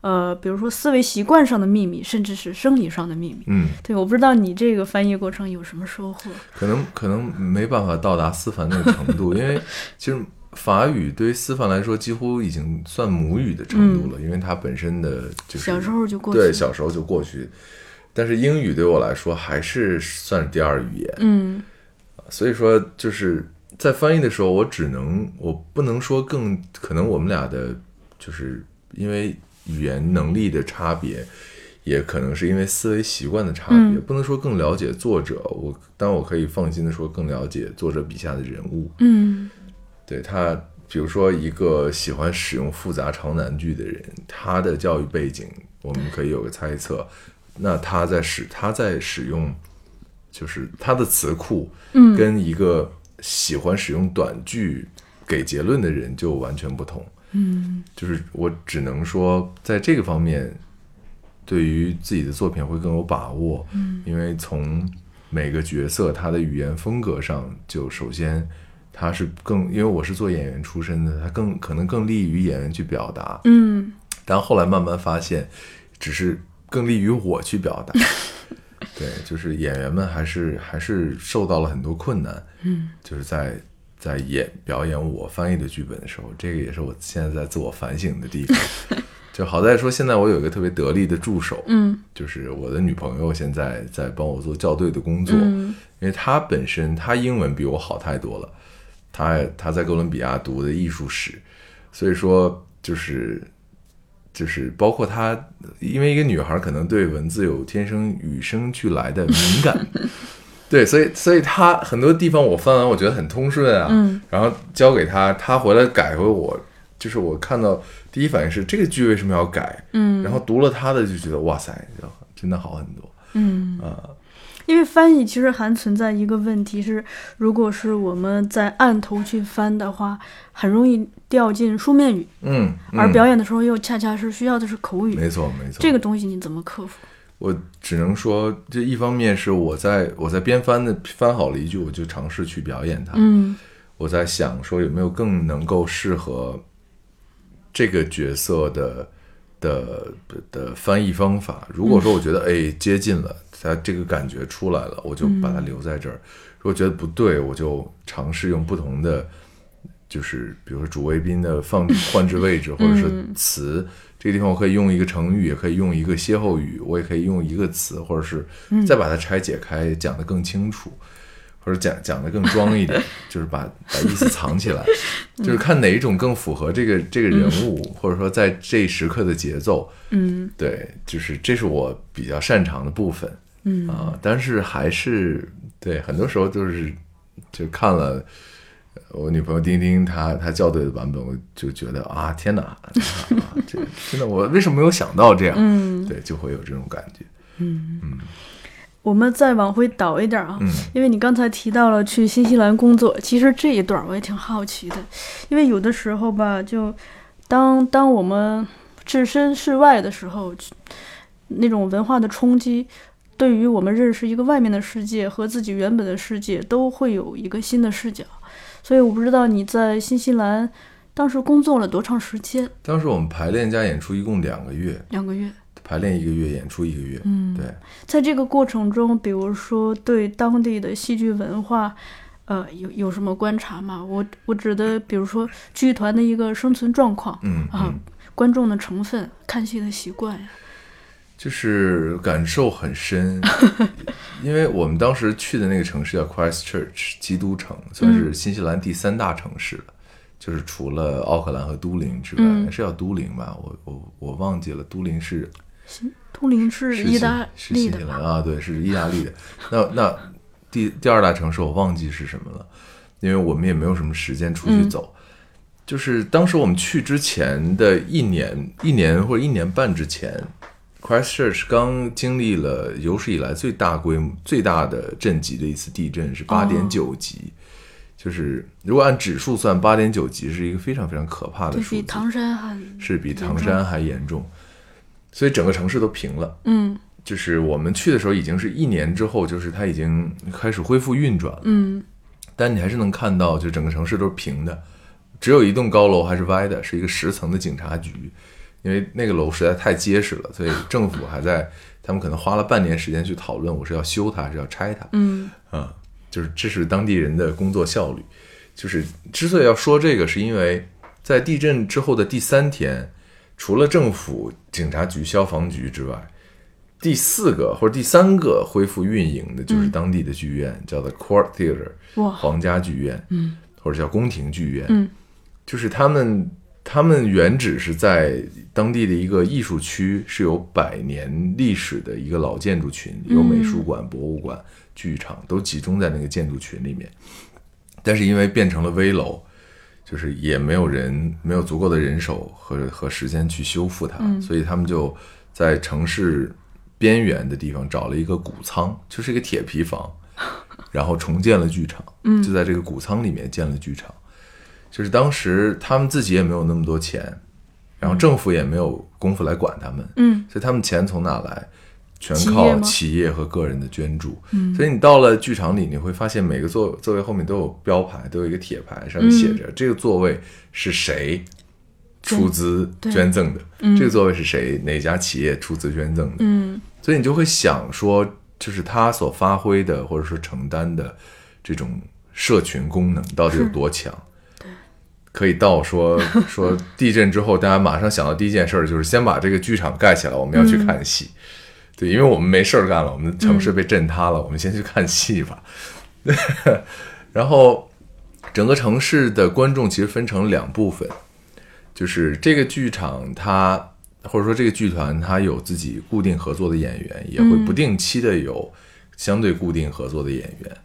呃，比如说思维习惯上的秘密，甚至是生理上的秘密。嗯。对，我不知道你这个翻译过程有什么收获。可能可能没办法到达思凡那个程度，因为其实法语对于思凡来说几乎已经算母语的程度了，因为它本身的就是小时候就过去。对小时候就过去，但是英语对我来说还是算是第二语言，嗯。所以说就是在翻译的时候，我只能我不能说更可能我们俩的，就是因为语言能力的差别，也可能是因为思维习惯的差别，嗯。不能说更了解作者，我但我可以放心的说更了解作者笔下的人物，嗯对他。比如说，一个喜欢使用复杂长难句的人，他的教育背景，我们可以有个猜测。那他在使他在使用，就是他的词库，嗯跟一个喜欢使用短句给结论的人就完全不同。嗯就是我只能说，在这个方面，对于自己的作品会更有把握。嗯，因为从每个角色他的语言风格上，就首先他是更，因为我是做演员出身的，他更可能更利于演员去表达。嗯但后来慢慢发现，只是更利于我去表达。对，就是演员们还是还是受到了很多困难。嗯，就是在在演表演我翻译的剧本的时候，这个也是我现在在自我反省的地方。就好在说，现在我有一个特别得力的助手，嗯就是我的女朋友，现在在帮我做校对的工作。嗯因为她本身她英文比我好太多了，她她在哥伦比亚读的艺术史，所以说就是就是包括他，因为一个女孩可能对文字有天生与生俱来的敏感，对，所以所以他很多地方我翻完我觉得很通顺啊，嗯，然后交给他，他回来改回我，就是我看到第一反应是这个剧为什么要改，嗯，然后读了他的就觉得哇塞，真的好很多，嗯。啊，因为翻译其实还存在一个问题是，如果是我们在案头去翻的话，很容易掉进书面语，嗯，而嗯表演的时候又恰恰是需要的是口语。没错没错，这个东西你怎么克服？我只能说，这一方面是我在我在边翻的翻好了一句，我就尝试去表演它。嗯我在想说有没有更能够适合这个角色的的的翻译方法。如果说我觉得哎接近了，它这个感觉出来了，我就把它留在这儿；如果觉得不对，我就尝试用不同的，就是比如说主谓宾的放 换置位置，或者是词。这个地方我可以用一个成语，也可以用一个歇后语，我也可以用一个词，或者是再把它拆解开，讲得更清楚。或者讲讲的更装一点，就是把把意思藏起来，就是看哪一种更符合这个这个人物，或者说在这一时刻的节奏。嗯对，就是这是我比较擅长的部分嗯。啊、但是还是对，很多时候就是就看了我女朋友丁丁她她校对的版本，我就觉得啊天哪，啊、这真的我为什么没有想到这样？嗯。对，就会有这种感觉。嗯。嗯。我们再往回倒一点啊，嗯。因为你刚才提到了去新西兰工作，其实这一段我也挺好奇的，因为有的时候吧，就当当我们置身事外的时候，那种文化的冲击，对于我们认识一个外面的世界和自己原本的世界，都会有一个新的视角。所以我不知道你在新西兰当时工作了多长时间？当时我们排练加演出一共两个月，两个月。排练一个月，演出一个月。嗯，对，在这个过程中，比如说对当地的戏剧文化，呃，有有什么观察吗？我我指的，比如说剧团的一个生存状况嗯啊嗯，，观众的成分、看戏的习惯呀。就是感受很深，因为我们当时去的那个城市叫 Christchurch，基督城，算是新西兰第三大城市了。就是除了奥克兰和都灵之外，嗯是叫都灵吧？我我我忘记了，都灵是都灵是是意大利的吧？新西兰啊，对，是意大利的。那那第第二大城市我忘记是什么了，因为我们也没有什么时间出去嗯走。就是当时我们去之前的一年、一年或者一年半之前，Christchurch 刚经历了有史以来最大规模、最大的震级的一次地震，是八点九级。就是如果按指数算，八点九级是一个非常非常可怕的数字，比唐山还是比唐山还严重，所以整个城市都平了。嗯。就是我们去的时候已经是一年之后，就是它已经开始恢复运转了，嗯。但你还是能看到，就整个城市都是平的，只有一栋高楼还是歪的，是一个十层的警察局，因为那个楼实在太结实了，所以政府还在，他们可能花了半年时间去讨论，我是要修它，还是要拆它，嗯。啊，就是这是当地人的工作效率。就是之所以要说这个，是因为在地震之后的第三天，除了政府、警察局、消防局之外，第四个或者第三个恢复运营的就是当地的剧院，叫做 Court Theatre 哇。皇家剧院，嗯。或者叫宫廷剧院，嗯。就是他们他们原址是在当地的一个艺术区，是有百年历史的一个老建筑群，有美术馆、博物馆、剧场都集中在那个建筑群里面。但是因为变成了危楼，就是也没有人没有足够的人手和和时间去修复它，所以他们就在城市边缘的地方找了一个谷仓，就是一个铁皮房，然后重建了剧场，就在这个谷仓里面建了剧场。就是当时他们自己也没有那么多钱，然后政府也没有功夫来管他们，嗯所以他们钱从哪来？全靠企业和个人的捐助。嗯所以你到了剧场里，你会发现每个座座位后面都有标牌，都有一个铁牌，上面写着、这个座位是谁出资捐赠的，这个座位是谁哪家企业出资捐赠的。嗯所以你就会想说，就是他所发挥的或者说承担的这种社群功能到底有多强？可以到说 说地震之后，大家马上想到第一件事儿就是先把这个剧场盖起来，我们要去看戏。对，因为我们没事儿干了，我们的城市被震塌了，我们先去看戏吧。然后整个城市的观众其实分成两部分，就是这个剧场它或者说这个剧团它有自己固定合作的演员，也会不定期的有相对固定合作的演员。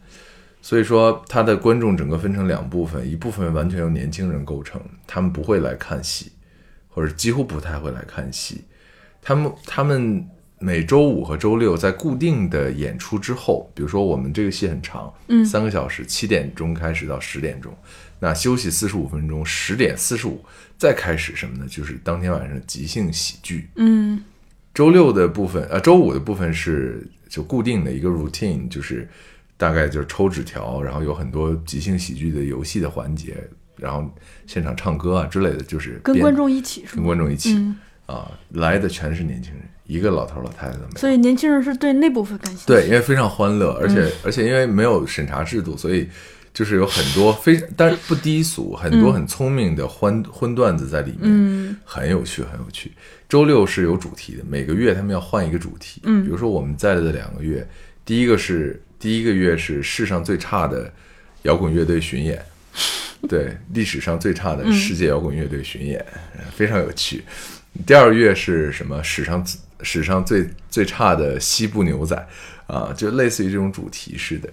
所以说，他的观众整个分成两部分，一部分完全由年轻人构成，他们不会来看戏，或者几乎不太会来看戏。他们他们每周五和周六在固定的演出之后，比如说我们这个戏很长，嗯，三个小时，七点钟开始到十点钟，那休息四十五分钟，十点四十五再开始什么呢？就是当天晚上即兴喜剧。嗯周六的部分，呃，周五的部分是就固定的一个 routine，就是大概就是抽纸条，然后有很多即兴喜剧的游戏的环节，然后现场唱歌啊之类的，就是跟观众一起是跟？观众一起、嗯啊，来的全是年轻人，一个老头老太太都没有。所以年轻人是对那部分感兴趣。对，因为非常欢乐，而且、而且因为没有审查制度，所以就是有很多非但是不低俗，很多很聪明的欢荤段子在里面，嗯很有趣，很有趣。周六是有主题的，每个月他们要换一个主题。嗯比如说我们在的两个月，第一个是第一个月是世上最差的摇滚乐队巡演，对，历史上最差的世界摇滚乐队巡演，呃非常有趣。第二个月是什么？史上史上最最差的西部牛仔啊，就类似于这种主题似的。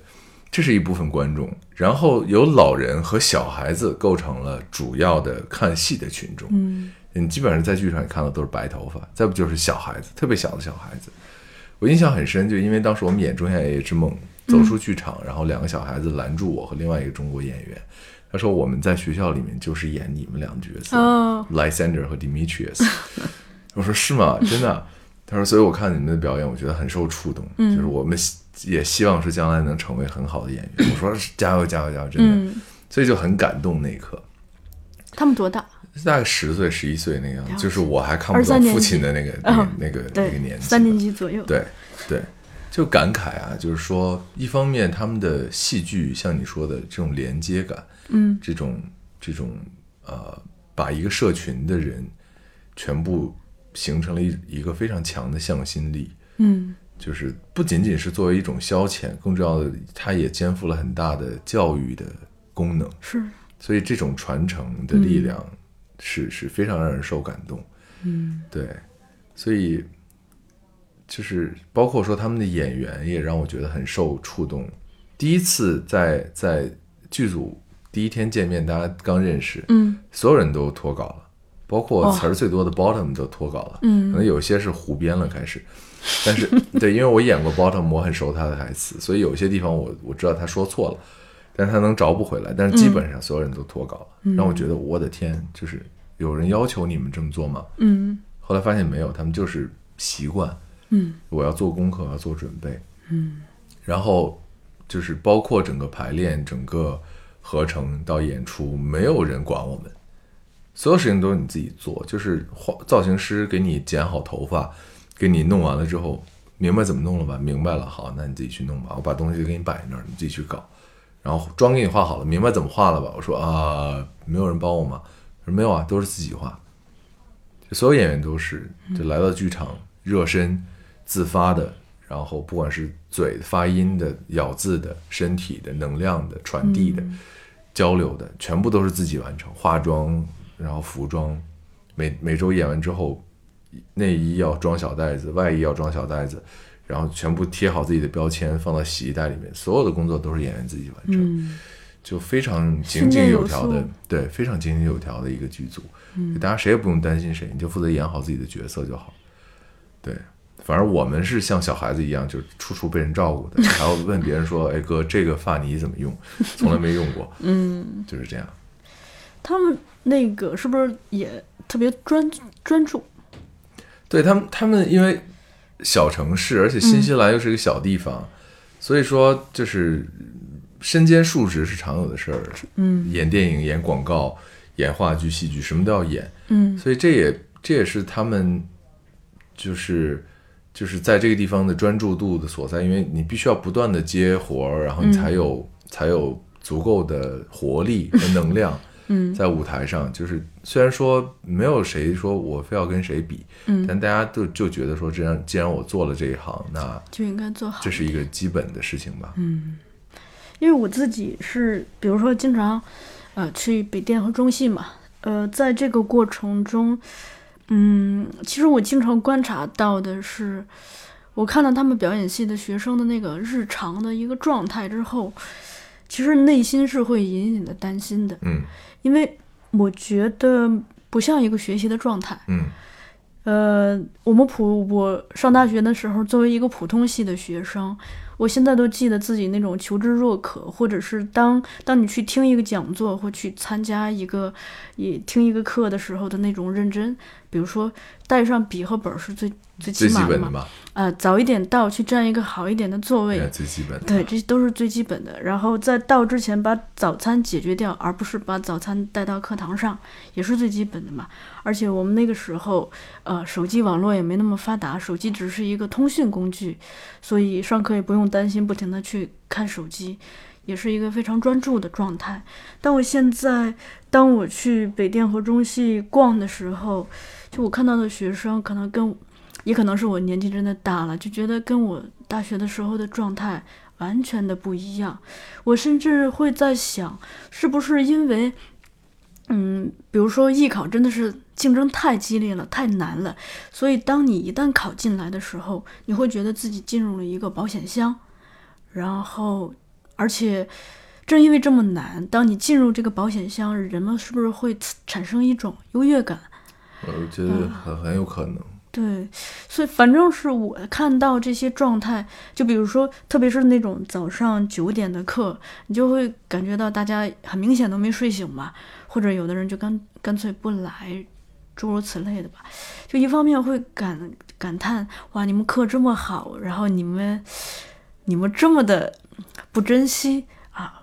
这是一部分观众，然后由老人和小孩子构成了主要的看戏的群众。嗯你基本上在剧场里看到都是白头发，再不就是小孩子，特别小的小孩子。我印象很深，就因为当时我们演《仲夏夜之梦》，走出剧场，然后两个小孩子拦住我和另外一个中国演员，他说我们在学校里面就是演你们两个角色、哦 Lysander 和 Demetrius。我说是吗？真的啊？他说，所以我看你们的表演，我觉得很受触动，嗯就是我们也希望是将来能成为很好的演员。我说加油加油加油，真的，嗯，所以就很感动那一刻。他们多大？大概十岁、十一岁那个样就是我还看不到23年级父亲的那个、那嗯个、那个、那个年，纪。三年级左右。对对，就感慨啊，就是说，一方面他们的戏剧像你说的这种连接感，嗯。这种这种呃，把一个社群的人全部形成了一一个非常强的向心力，嗯。就是不仅仅是作为一种消遣，更重要的，它也肩负了很大的教育的功能。是。所以这种传承的力量是、是非常让人受感动。嗯。对，所以就是包括说他们的演员也让我觉得很受触动。第一次在在剧组第一天见面，大家刚认识，嗯所有人都脱稿了，包括词儿最多的 Bottom 都脱稿了，嗯可能有些是胡编了开始。但是对，因为我演过 Bottom，我很熟他的台词，所以有些地方我我知道他说错了，但是他能找补回来。但是基本上所有人都脱稿了，让我觉得我的天，就是有人要求你们这么做吗？嗯后来发现没有，他们就是习惯，嗯我要做功课，我要做准备，嗯，然后就是包括整个排练、整个合成到演出，没有人管我们，所有事情都是你自己做，就是化造型师给你剪好头发，给你弄完了之后，明白怎么弄了吧？明白了，好，那你自己去弄吧，我把东西给你摆那儿，你自己去搞。然后妆给你画好了，明白怎么画了吧？我说啊，没有人帮我吗？他说没有啊，都是自己画。所有演员都是，就来到剧场热身、自发的，然后不管是嘴发音的、咬字的、身体的、能量的、传递的、交流的，全部都是自己完成。化妆，然后服装，每每周演完之后，内衣要装小袋子，外衣要装小袋子，然后全部贴好自己的标签，放到洗衣袋里面。所有的工作都是演员自己完成。嗯就非常井井有条的对，非常井井有条的一个剧组，大家谁也不用担心谁，你就负责演好自己的角色就好。对，反正我们是像小孩子一样，就处处被人照顾的，还要问别人说：“哎哥，这个发泥怎么用？从来没用过。”嗯，就是这样。他们那个是不是也特别专专注？对他们，他们因为小城市，而且新西兰又是一个小地方，所以说就是身兼数职是常有的事儿。嗯演电影、演广告、演话剧、戏剧，什么都要演。嗯所以这也这也是他们就是就是在这个地方的专注度的所在，因为你必须要不断的接活儿，然后你才有、才有足够的活力和能 量。嗯在舞台上，就是虽然说没有谁说我非要跟谁比，嗯，但大家都就觉得说，这样既然我做了这一行，那就应该做好。这是一个基本的事情吧。嗯，因为我自己是，比如说经常，呃，去北电和中戏嘛，呃，在这个过程中，嗯，其实我经常观察到的是，我看到他们表演系的学生的那个日常的一个状态之后，其实内心是会隐隐的担心的，嗯。因为我觉得不像一个学习的状态。嗯。呃，我们普我上大学的时候，作为一个普通系的学生，我现在都记得自己那种求知若渴，或者是当当你去听一个讲座或去参加一个也听一个课的时候的那种认真。比如说带上笔和本是最最基本的嘛，呃，早一点到去占一个好一点的座位哎，最基本的。对，这些都是最基本的。然后在到之前把早餐解决掉，而不是把早餐带到课堂上，也是最基本的嘛。而且我们那个时候，呃，手机网络也没那么发达，手机只是一个通讯工具，所以上课也不用担心不停的去看手机，也是一个非常专注的状态。但我现在，当我去北电和中戏逛的时候，就我看到的学生，可能跟也可能是我年纪真的大了，就觉得跟我大学的时候的状态完全的不一样。我甚至会在想，是不是因为，嗯，比如说艺考真的是竞争太激烈了，太难了，所以当你一旦考进来的时候，你会觉得自己进入了一个保险箱，然后，而且。正因为这么难，当你进入这个保险箱，人们是不是会产生一种优越感？我觉得很很有可能。对，所以反正是我看到这些状态，就比如说，特别是那种早上九点的课，你就会感觉到大家很明显都没睡醒嘛，或者有的人就干干脆不来，诸如此类的吧。就一方面会感感叹，哇，你们课这么好，然后你们你们这么的不珍惜啊，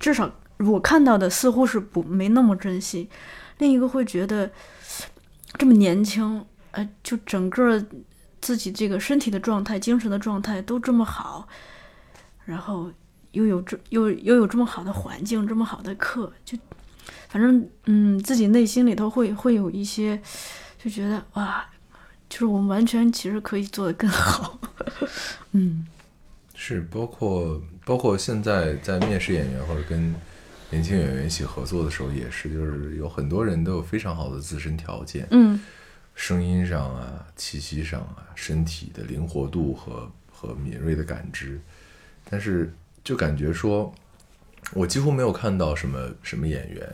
至少我看到的似乎是不没那么珍惜。另一个会觉得这么年轻。呃，就整个自己这个身体的状态、精神的状态都这么好，然后又有这又又有这么好的环境、这么好的课，就反正嗯，自己内心里头会会有一些，就觉得哇，就是我们完全其实可以做得更好，嗯，是包括包括现在在面试演员或者跟年轻演员一起合作的时候，也是就是有很多人都有非常好的自身条件，嗯。声音上啊，气息上啊，身体的灵活度和和敏锐的感知，但是就感觉说，我几乎没有看到什么什么演员，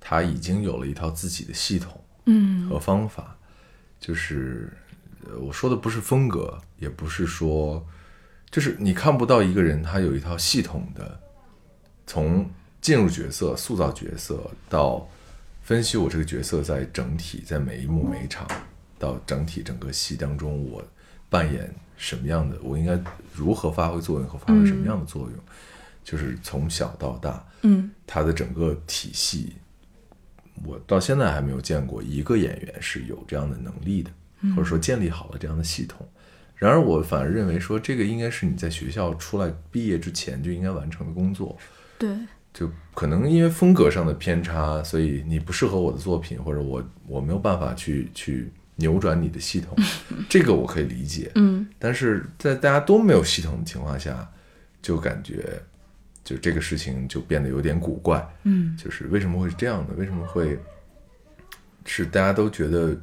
他已经有了一套自己的系统，嗯和方法，就是呃我说的不是风格，也不是说，就是你看不到一个人他有一套系统的，从进入角色、塑造角色到。分析我这个角色在整体，在每一幕每一场，到整体整个戏当中，我扮演什么样的，我应该如何发挥作用和发挥什么样的作用，就是从小到大，嗯，他的整个体系，我到现在还没有见过一个演员是有这样的能力的，或者说建立好了这样的系统。然而，我反而认为说，这个应该是你在学校出来毕业之前就应该完成的工作。对。就可能因为风格上的偏差，所以你不适合我的作品，或者我我没有办法去去扭转你的系统，这个我可以理解。嗯，但是在大家都没有系统的情况下，就感觉就这个事情就变得有点古怪。嗯，就是为什么会是这样的？为什么会是大家都觉得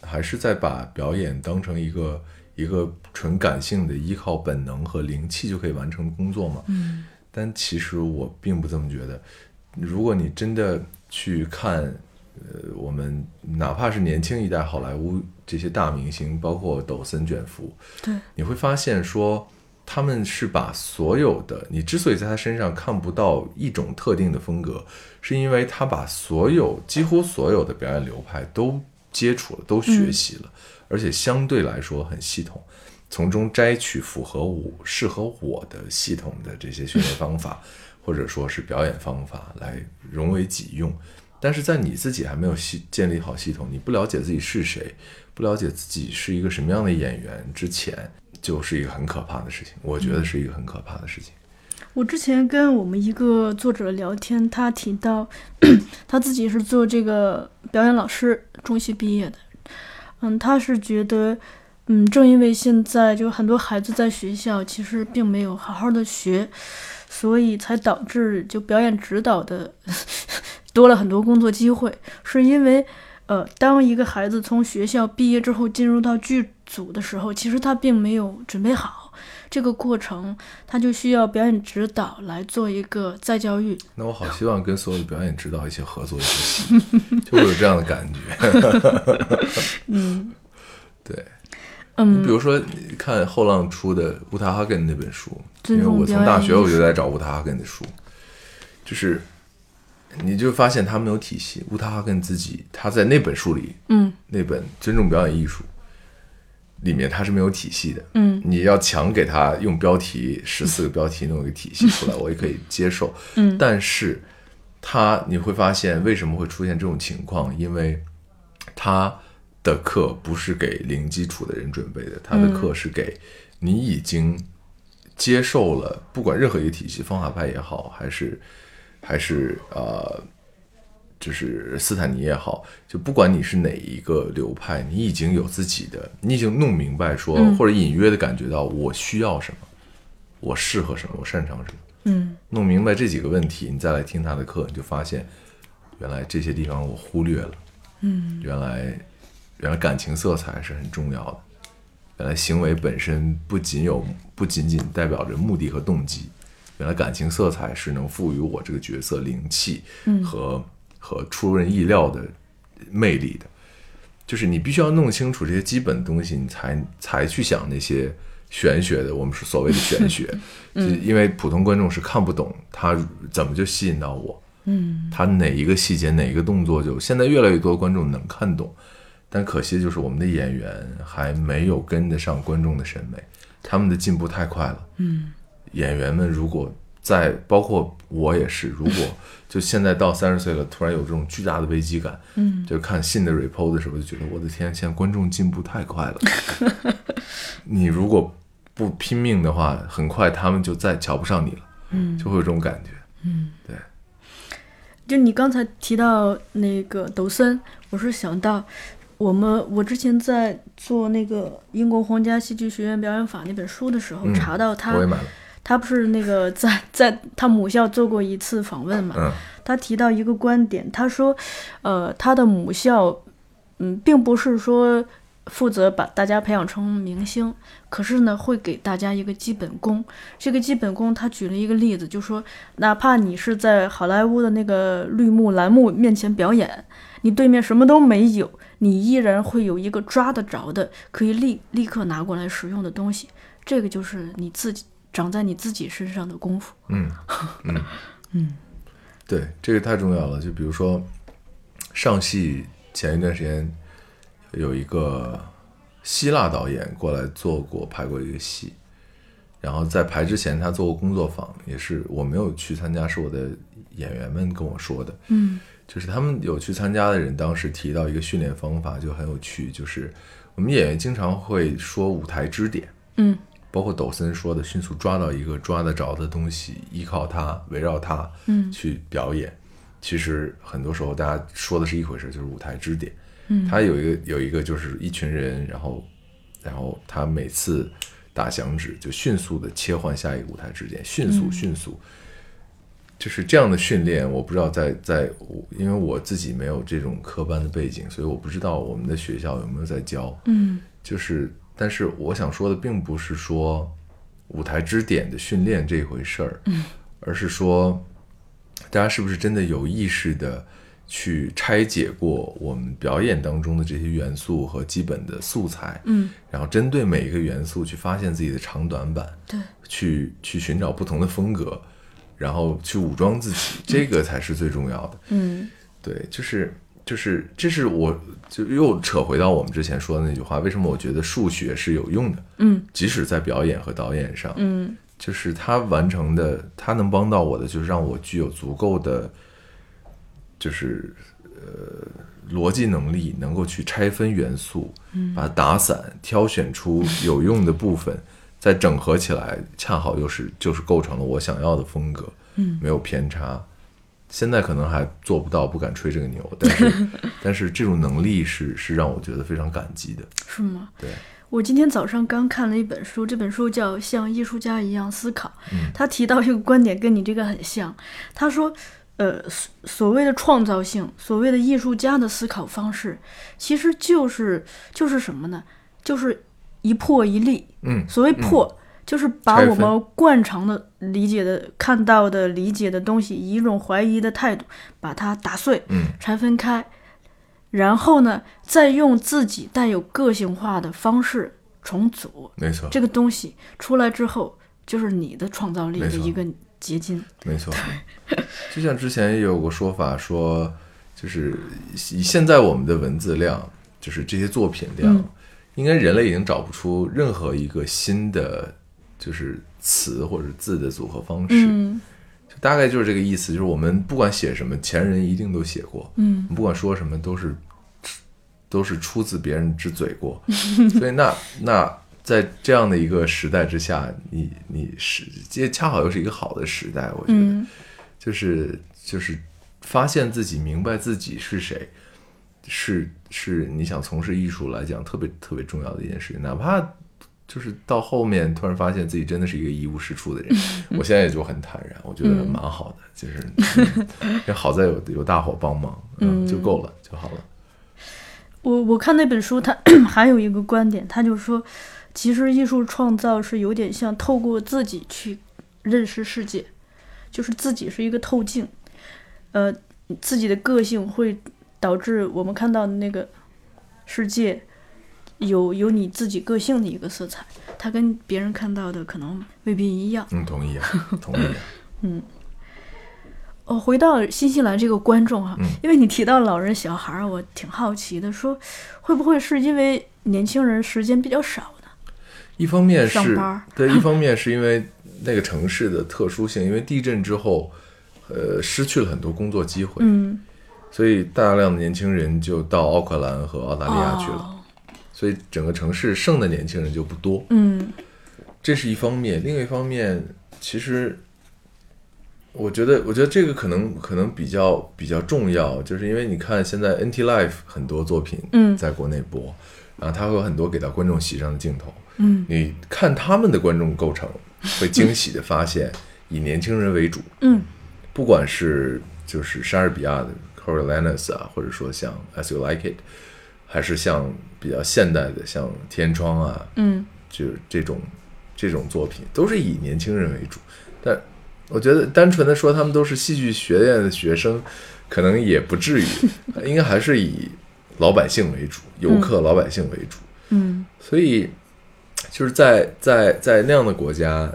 还是在把表演当成一个一个纯感性的依靠本能和灵气就可以完成的工作吗？嗯。但其实我并不这么觉得。如果你真的去看，呃，我们哪怕是年轻一代好莱坞这些大明星，包括抖森卷福，对，你会发现说，他们是把所有的你之所以在他身上看不到一种特定的风格，是因为他把所有几乎所有的表演流派都接触了，都学习了，而且相对来说很系统。从中摘取符合我、适合我的系统的这些训练方法，或者说是表演方法来融为己用。但是在你自己还没有系建立好系统，你不了解自己是谁，不了解自己是一个什么样的演员之前，就是一个很可怕的事情。我觉得是一个很可怕的事情。我之前跟我们一个作者聊天，他提到 他自己是做这个表演老师，中戏毕业的。嗯，他是觉得。嗯，正因为现在就很多孩子在学校其实并没有好好的学，所以才导致就表演指导的 多了很多工作机会。是因为，呃，当一个孩子从学校毕业之后进入到剧组的时候，其实他并没有准备好这个过程，他就需要表演指导来做一个再教育。那我好希望跟所有的表演指导一起合作一部戏，就会有这样的感觉。嗯对，嗯，比如说你看后浪出的乌塔哈根那本书，因为我从大学我就在找乌塔哈根的书，就是你就发现他没有体系。乌塔哈根自己他在那本书里，嗯那本《尊重表演艺术》里面他是没有体系的。嗯你要强给他用标题十四个标题弄一个体系出来，我也可以接受。嗯但是他你会发现为什么会出现这种情况？因为他的课不是给零基础的人准备的，他的课是给你已经接受了，不管任何一个体系，方法派也好，还是还是呃。就是斯坦尼也好，就不管你是哪一个流派，你已经有自己的，你已经弄明白说，或者隐约的感觉到我需要什么，我适合什么，我擅长什么。嗯弄明白这几个问题，你再来听他的课，你就发现原来这些地方我忽略了。嗯，原来原来感情色彩是很重要的。原来行为本身不仅有不仅仅代表着目的和动机，原来感情色彩是能赋予我这个角色灵气和、和出人意料的魅力的。就是你必须要弄清楚这些基本东西，你才才去想那些玄学的，我们是所谓的玄学，就因为普通观众是看不懂他怎么就吸引到我，嗯他哪一个细节哪一个动作就现在越来越多观众能看懂，但可惜就是我们的演员还没有跟得上观众的审美，他们的进步太快了。嗯演员们如果在，包括我也是，如果 就现在到三十岁了，突然有这种巨大的危机感，嗯就看信的 report 的时候，就觉得我的天，现在观众进步太快了。你如果不拼命的话，很快他们就再瞧不上你了，嗯，就会有这种感觉。嗯，对就你刚才提到那个抖森，我是想到我们我之前在做那个英国皇家戏剧学院表演法那本书的时候，嗯查到他他不是那个在 在他母校做过一次访问嘛，嗯。他提到一个观点，他说，呃，他的母校，嗯，并不是说负责把大家培养成明星，可是呢，会给大家一个基本功。这个基本功，他举了一个例子，就说，哪怕你是在好莱坞的那个绿幕蓝幕面前表演，你对面什么都没有，你依然会有一个抓得着的，可以立立刻拿过来使用的东西。这个就是你自己长在你自己身上的功夫。嗯嗯 嗯对，这个太重要了。就比如说，上戏前一段时间有一个希腊导演过来做过拍过一个戏，然后在排之前他做过工作坊，也是我没有去参加，是我的演员们跟我说的。嗯就是他们有去参加的人，当时提到一个训练方法就很有趣，就是我们演员经常会说舞台支点，嗯包括抖森说的，迅速抓到一个抓得着的东西，依靠它，围绕它，嗯去表演。其实很多时候大家说的是一回事，就是舞台支点。嗯他有一个有一个就是一群人，然后然后他每次打响指就迅速的切换下一个舞台支点，迅速嗯迅速。就是这样的训练，我不知道在在我，因为我自己没有这种科班的背景，所以我不知道我们的学校有没有在教。嗯就是，但是我想说的并不是说舞台支点的训练这一回事儿，嗯，而是说大家是不是真的有意识的去拆解过我们表演当中的这些元素和基本的素材，嗯。然后针对每一个元素去发现自己的长短板，对，去去寻找不同的风格，然后去武装自己，这个才是最重要的。嗯。对，就是就是，这是我就又扯回到我们之前说的那句话，为什么我觉得数学是有用的，嗯。即使在表演和导演上，嗯。就是他完成的，他能帮到我的，就是让我具有足够的，就是呃逻辑能力，能够去拆分元素，把它打散，挑选出有用的部分，再整合起来，恰好又是就是构成了我想要的风格，嗯没有偏差。现在可能还做不到，不敢吹这个牛，但是 但是这种能力是是让我觉得非常感激的。是吗？对，我今天早上刚看了一本书，这本书叫《像艺术家一样思考》。嗯他提到一个观点，跟你这个很像。他说，呃，所所谓的创造性，所谓的艺术家的思考方式，其实就是就是什么呢？就是一破一立。嗯，所谓破，就是把我们惯常的理解的、看到的、理解的东西，以一种怀疑的态度把它打碎，嗯，拆分开，然后呢，再用自己带有个性化的方式重组没错，这个东西出来之后，就是你的创造力的一个结晶。没错，就像之前也有个说法说，就是以现在我们的文字量，就是这些作品量，嗯应该人类已经找不出任何一个新的就是词或者字的组合方式，嗯就大概就是这个意思。就是我们不管写什么，前人一定都写过，嗯不管说什么都是都是出自别人之嘴过，所以那那在这样的一个时代之下，你你是这恰好又是一个好的时代，我觉得。嗯就是就是发现自己明白自己是谁，是是你想从事艺术来讲特别特别重要的一件事情，哪怕就是到后面突然发现自己真的是一个一无是处的人，我现在也就很坦然，我觉得蛮好的，就是嗯也好在有有大伙帮忙，嗯，就够了就好了。我我看那本书，他 还有一个观点，他就说，其实艺术创造是有点像透过自己去认识世界，就是自己是一个透镜，呃，自己的个性会导致我们看到的那个世界有有你自己个性的一个色彩，它跟别人看到的可能未必一样。嗯，同意啊，同意啊。哦，回到新西兰这个观众哈、嗯因为你提到老人小孩儿，我挺好奇的，说会不会是因为年轻人时间比较少呢？一方面是对，一方面是因为那个城市的特殊性，因为地震之后，呃，失去了很多工作机会，嗯，所以大量的年轻人就到奥克兰和澳大利亚去了，哦。所以整个城市剩的年轻人就不多，嗯。这是一方面。另一方面，其实我觉得，我觉得这个可能可能比较比较重要，就是因为你看现在 NT Life 很多作品嗯。在国内播，然后它会有很多给到观众席上的镜头，嗯。你看他们的观众构成，会惊喜的发现以年轻人为主，嗯。不管是就是莎士比亚的 Coriolanus 啊，或者说像 As You Like It，还是像比较现代的像天窗啊，嗯。就是这种这种作品，都是以年轻人为主。但我觉得单纯的说他们都是戏剧学院的学生，可能也不至于，应该还是以老百姓为主，游客老百姓为主。嗯。所以就是在在在那样的国家，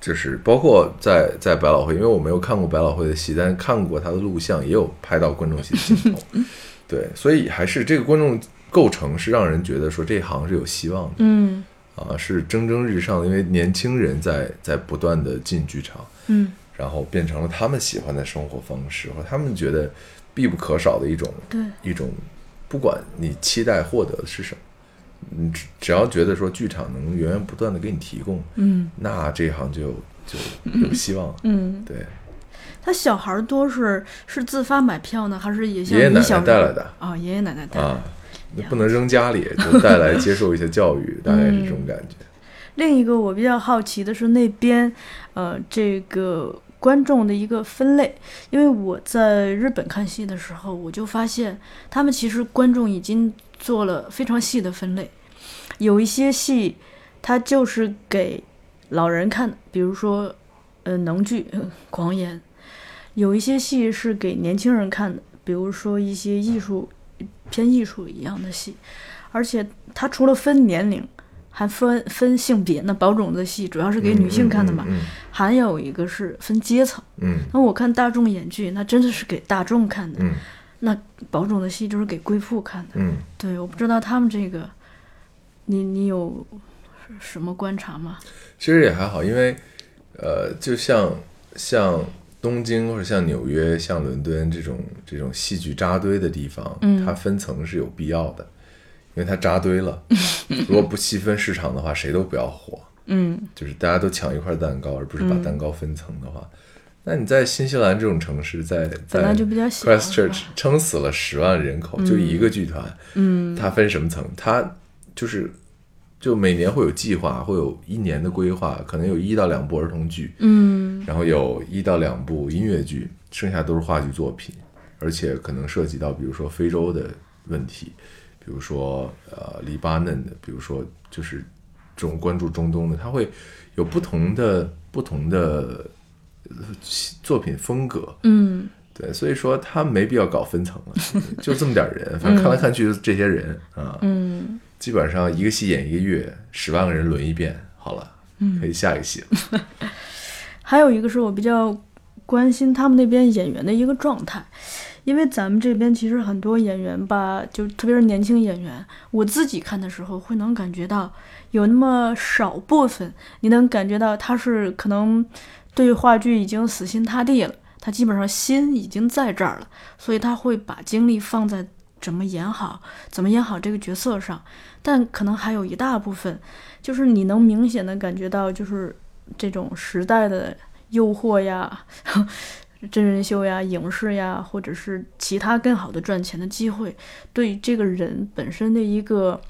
就是包括在在百老汇，因为我没有看过百老汇的戏，但是看过他的录像，也有拍到观众席的镜头。对，所以还是这个观众构成是让人觉得说这行是有希望的。嗯。啊，是蒸蒸日上的，因为年轻人在在不断的进剧场，嗯，然后变成了他们喜欢的生活方式，或他们觉得必不可少的一种对，一种，不管你期待获得的是什么，你只只要觉得说剧场能源源不断的给你提供，嗯。那这一行就就有希望。嗯，对，他小孩儿多是是自发买票呢，还是也像爷爷奶奶带来的。啊、爷爷奶奶带来的。啊，你不能扔家里，就带来接受一些教育，大概是这种感觉。另一个我比较好奇的是那边，呃，这个观众的一个分类，因为我在日本看戏的时候，我就发现他们其实观众已经做了非常细的分类，有一些戏它就是给老人看的，比如说呃能剧《狂言》，有一些戏是给年轻人看的，比如说一些艺术偏艺术一样的戏，而且它除了分年龄。还分分性别，那保种的戏主要是给女性看的嘛，嗯还有一个是分阶层。嗯那我看大众演剧，那真的是给大众看的；嗯那保种的戏就是给贵妇看的。嗯，对，我不知道他们这个，你你有什么观察吗？其实也还好，因为呃，就像像东京或者像纽约、像伦敦这种这种戏剧扎堆的地方，嗯它分层是有必要的，因为它扎堆了。如果不细分市场的话，谁都不要火。嗯。就是大家都抢一块蛋糕，而不是把蛋糕分层的话，那你在新西兰这种城市，在在 Christchurch 撑死了十万人口，就一个剧团，嗯。它分什么层？它就是就每年会有计划，会有一年的规划，可能有一到两部儿童剧，嗯。然后有一到两部音乐剧，剩下都是话剧作品，而且可能涉及到比如说非洲的问题，比如说呃黎巴嫩的，比如说就是这种关注中东的，他会有不同的不同的呃作品风格。嗯。对，所以说他没必要搞分层了，就这么点人，反正看来看去就这些人啊，嗯。基本上一个戏演一个月，十万个人轮一遍，好了，可以下一个戏了。还有一个是我比较关心他们那边演员的一个状态，因为咱们这边其实很多演员吧，就特别是年轻演员，我自己看的时候会能感觉到有那么少部分，你能感觉到他是可能对话剧已经死心塌地了，他基本上心已经在这儿了，所以他会把精力放在怎么演好、怎么演好这个角色上，但可能还有一大部分，就是你能明显的感觉到，就是这种时代的诱惑呀、真人秀呀、影视呀，或者是其他更好的赚钱的机会，对这个人本身的一个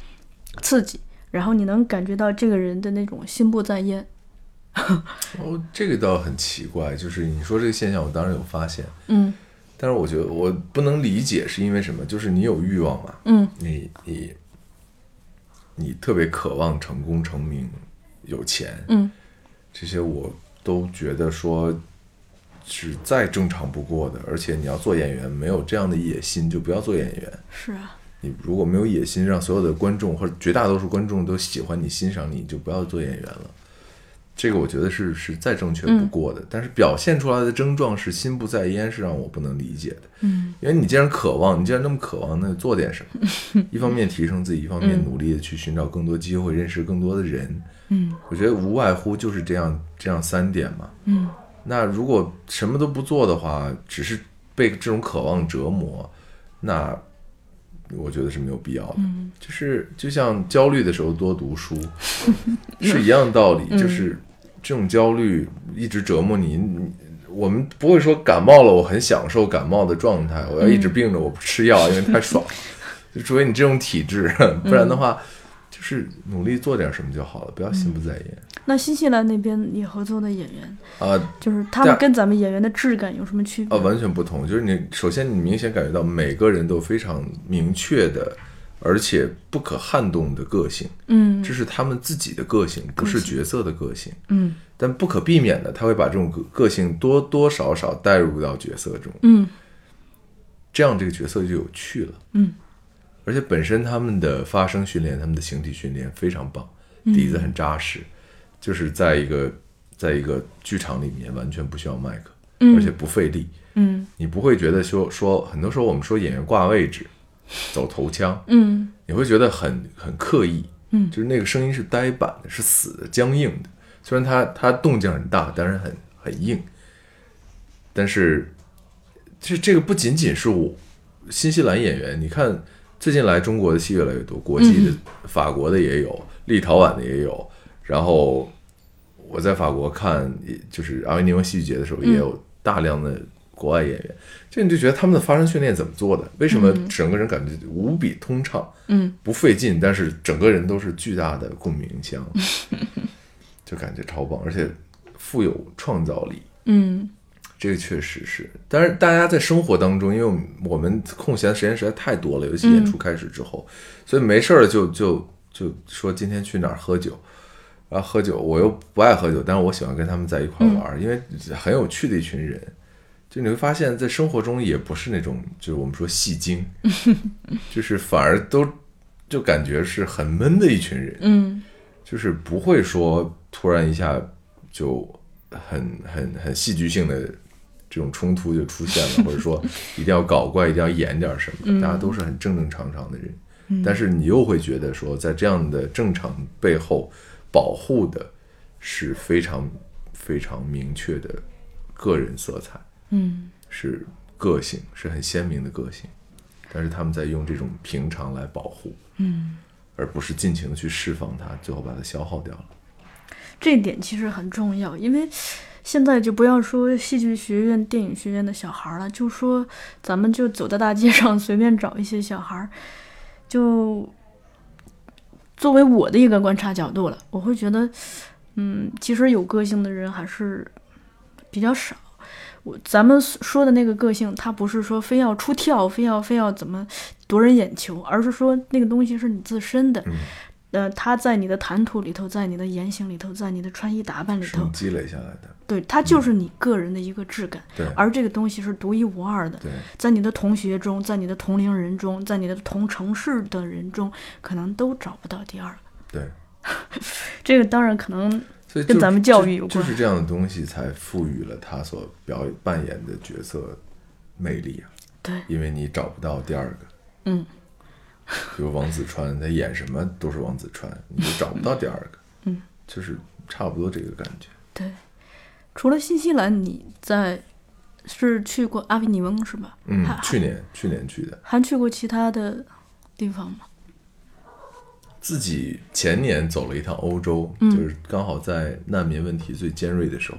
刺激，然后你能感觉到这个人的那种心不在焉。哦，这个倒很奇怪，就是你说这个现象，我当然有发现，嗯但是我觉得我不能理解是因为什么，就是你有欲望嘛，嗯你你你特别渴望成功、成名、有钱，嗯这些我都觉得说是再正常不过的。而且你要做演员，没有这样的野心，就不要做演员。是啊，你如果没有野心，让所有的观众或者绝大多数观众都喜欢你、欣赏你，就不要做演员了。这个我觉得是是再正确不过的，但是表现出来的症状是心不在焉，是让我不能理解的。嗯因为你既然渴望，你既然那么渴望，那就做点什么。一方面提升自己，一方面努力的去寻找更多机会，认识更多的人。嗯我觉得无外乎就是这样这样三点嘛。嗯那如果什么都不做的话，只是被这种渴望折磨，那我觉得是没有必要的。嗯就是就像焦虑的时候多读书 是一样的道理，嗯就是这种焦虑一直折磨你。你我们不会说感冒了，我很享受感冒的状态，我要一直病着，我不吃药，因为太爽。就除非你这种体质，不然的话，就是努力做点什么就好了，不要心不在焉那新西兰那边你合作的演员，啊。就是他们跟咱们演员的质感有什么区别？啊，完全不同。就是你首先你明显感觉到每个人都非常明确的，而且不可撼动的个性，嗯这是他们自己的个性，不是角色的个性。嗯但不可避免的，他会把这种个个性多多少少带入到角色中，嗯这样这个角色就有趣了。嗯，而且本身他们的发声训练、他们的形体训练非常棒，嗯底子很扎实，就是在一个在一个剧场里面完全不需要麦克，嗯而且不费力。嗯你不会觉得说说很多时候我们说演员挂位置、走头腔，嗯你会觉得很很刻意，嗯就是那个声音是呆板的，是死的、僵硬的。虽然它它动静很大，但是很很硬。但是这这个不仅仅是我新西兰演员，你看最近来中国的戏越来越多，国际的、法国的也有，立陶宛的也有。然后我在法国看，就是阿维尼翁戏剧节的时候，也有大量的国外演员。这你就觉得他们的发声训练怎么做的？为什么整个人感觉无比通畅？嗯不费劲，但是整个人都是巨大的共鸣腔，就感觉超棒，而且富有创造力。嗯这个确实是，但是大家在生活当中，因为我们空闲的时间实在太多了，尤其演出开始之后，所以没事儿了就就就说今天去哪儿喝酒，然后喝酒，我又不爱喝酒，但是我喜欢跟他们在一块玩儿，因为很有趣的一群人。就你会发现在生活中也不是那种，就是我们说戏精，就是反而都就感觉是很闷的一群人，嗯。就是不会说突然一下就很很很戏剧性的这种冲突就出现了，或者说一定要搞怪，一定要演点什么，大家都是很正正常常的人，但是你又会觉得说，在这样的正常背后，保护的是非常非常明确的个人色彩，嗯。是个性，是很鲜明的个性，但是他们在用这种平常来保护，嗯，而不是尽情的去释放它，最后把它消耗掉了。这一点其实很重要，因为现在就不要说戏剧学院、电影学院的小孩了，就说咱们就走在大街上 随便找一些小孩，就作为我的一个观察角度了，我会觉得，嗯，其实有个性的人还是比较少。我咱们说的那个个性，它不是说非要出跳，非要非要怎么夺人眼球，而是说那个东西是你自身的。嗯呃，他在你的谈吐里头，在你的言行里头，在你的穿衣打扮里头，积累下来的，对，它就是你个人的一个质感。对而这个东西是独一无二的，对在你的同学中，在你的同龄人中，在你的同城市的人中，可能都找不到第二个。对。这个当然可能跟咱们教育有关就就是这样的东西才赋予了他所表演扮演的角色魅力啊，对，因为你找不到第二个。嗯，比如王子川，他演什么都是王子川，你就找不到第二个。嗯，就是差不多这个感觉。对。除了新西兰，你在是去过阿维尼翁是吧？嗯，去年去年去的，还去过其他的地方吗？自己前年走了一趟欧洲，嗯就是刚好在难民问题最尖锐的时候。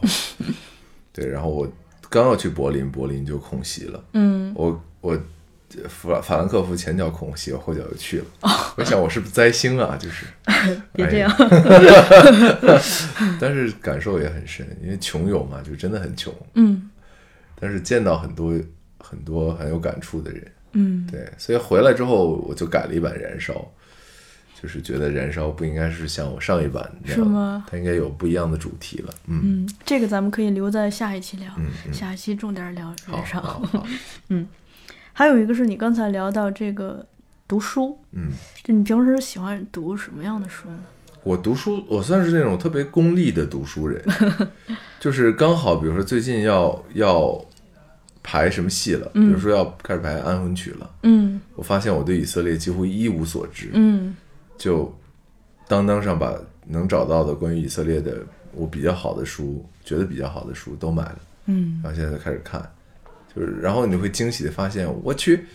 对，然后我刚要去柏林，柏林就空袭了。嗯，我我法法兰克福前脚空袭，后脚就去了。我想我是不是灾星啊？就是 别这样。哎 但是感受也很深，因为穷游嘛，就真的很穷。嗯但是见到很多很多很有感触的人，嗯对，所以回来之后我就改了一版燃烧，就是觉得燃烧不应该是像我上一版那样，是吗它应该有不一样的主题了。嗯，嗯，这个咱们可以留在下一期聊，嗯嗯下一期重点聊好燃烧。好好，还有一个是你刚才聊到这个读书，嗯，就你平时喜欢读什么样的书呢？我读书，我算是那种特别功利的读书人，就是刚好，比如说最近要要排什么戏了，比如说要开始排《安魂曲》了，嗯。我发现我对以色列几乎一无所知，嗯。就当当上把能找到的关于以色列的我比较好的书，觉得比较好的书都买了，嗯。然后现在就开始看，就是然后你会惊喜的发现，我去，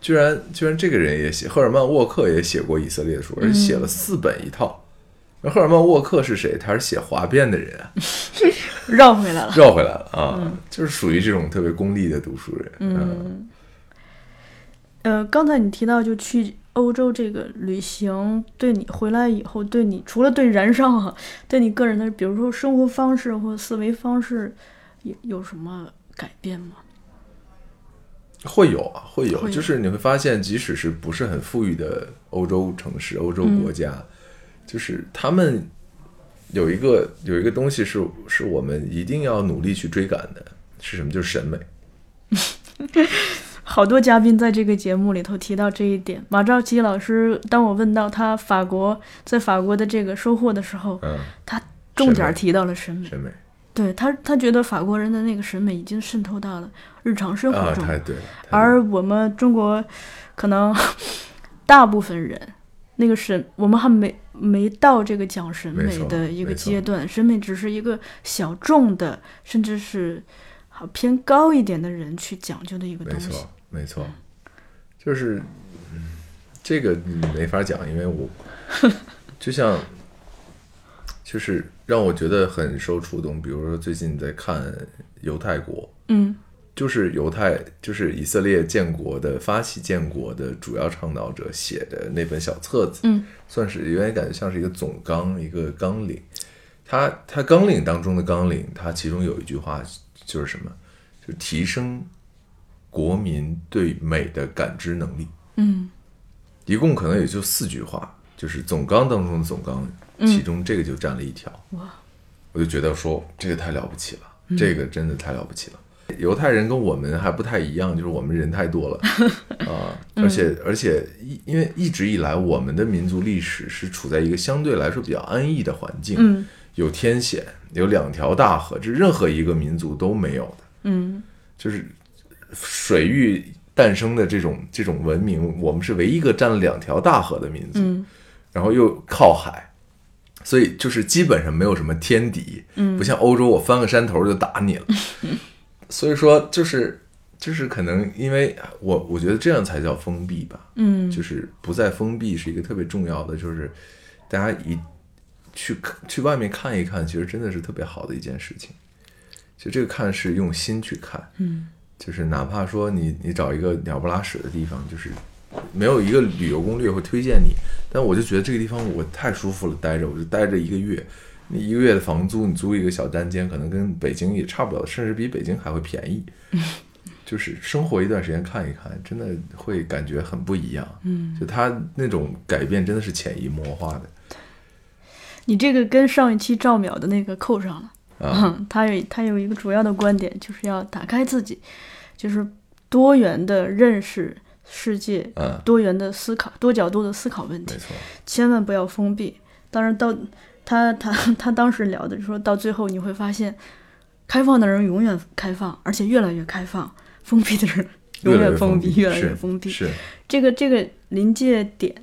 居然居然这个人也写，赫尔曼沃克也写过以色列书，而且写了四本一套。那赫尔曼沃克是谁？他是写哗变的人啊 绕回来了。绕回来了啊，就是属于这种特别功利的读书人。嗯，呃，刚才你提到就去欧洲这个旅行，对你回来以后，对你除了对燃烧哈，对你个人的，比如说生活方式或思维方式，有有什么改变吗？会有啊，会有，会有就是你会发现，即使是不是很富裕的欧洲城市、欧洲国家，就是他们有一个有一个东西是是我们一定要努力去追赶的，是什么？就是审美。好多嘉宾在这个节目里头提到这一点。马兆基老师，当我问到他法国在法国的这个收获的时候，嗯，他重点提到了审美。审美对他，他觉得法国人的那个审美已经渗透到了日常生啊，活中，太对了。太对而我们中国可能 大部分人那个审，我们还没没到这个讲审美的一个阶段，审美只是一个小众的，甚至是好偏高一点的人去讲究的一个没东西。没错，没错，就是嗯这个你没法讲，因为我 就像就是让我觉得很受触动。比如说最近在看犹太国，嗯就是犹太，就是以色列建国的发起建国的主要倡导者写的那本小册子，嗯算是有点感觉像是一个总纲，一个纲领。它它纲领当中的纲领，它其中有一句话就是什么？就是提升国民对美的感知能力。嗯一共可能也就四句话，就是总纲当中的总纲，其中这个就占了一条。哇，我就觉得说这个太了不起了，这个真的太了不起了。犹太人跟我们还不太一样，就是我们人太多了。啊，而且而且一因为一直以来我们的民族历史是处在一个相对来说比较安逸的环境，嗯。有天险，有两条大河，这任何一个民族都没有的。嗯。就是水域诞生的这种这种文明，我们是唯一一个占了两条大河的民族，嗯。然后又靠海，所以就是基本上没有什么天敌，嗯。不像欧洲，我翻个山头就打你了。所以说，就是就是可能因为我我觉得这样才叫封闭吧，嗯。就是不再封闭是一个特别重要的，就是大家一去看去外面看一看，其实真的是特别好的一件事情。其实这个看是用心去看，嗯。就是哪怕说你你找一个鸟不拉屎的地方，就是没有一个旅游攻略会推荐你，但我就觉得这个地方我太舒服了，待着我就待着一个月，你一个月的房租，你租一个小单间，可能跟北京也差不了，甚至比北京还会便宜。就是生活一段时间看一看，真的会感觉很不一样。嗯，就他那种改变真的是潜移默化的。你这个跟上一期赵淼的那个扣上了。啊，嗯，他有他有一个主要的观点，就是要打开自己，就是多元的认识世界，嗯，多元的思考，多角度的思考问题，没错，千万不要封闭。当然到他他他当时聊的，就说到最后你会发现，开放的人永远开放，而且越来越开放；封闭的人永远封闭，越来越封闭。是，这个这个临界点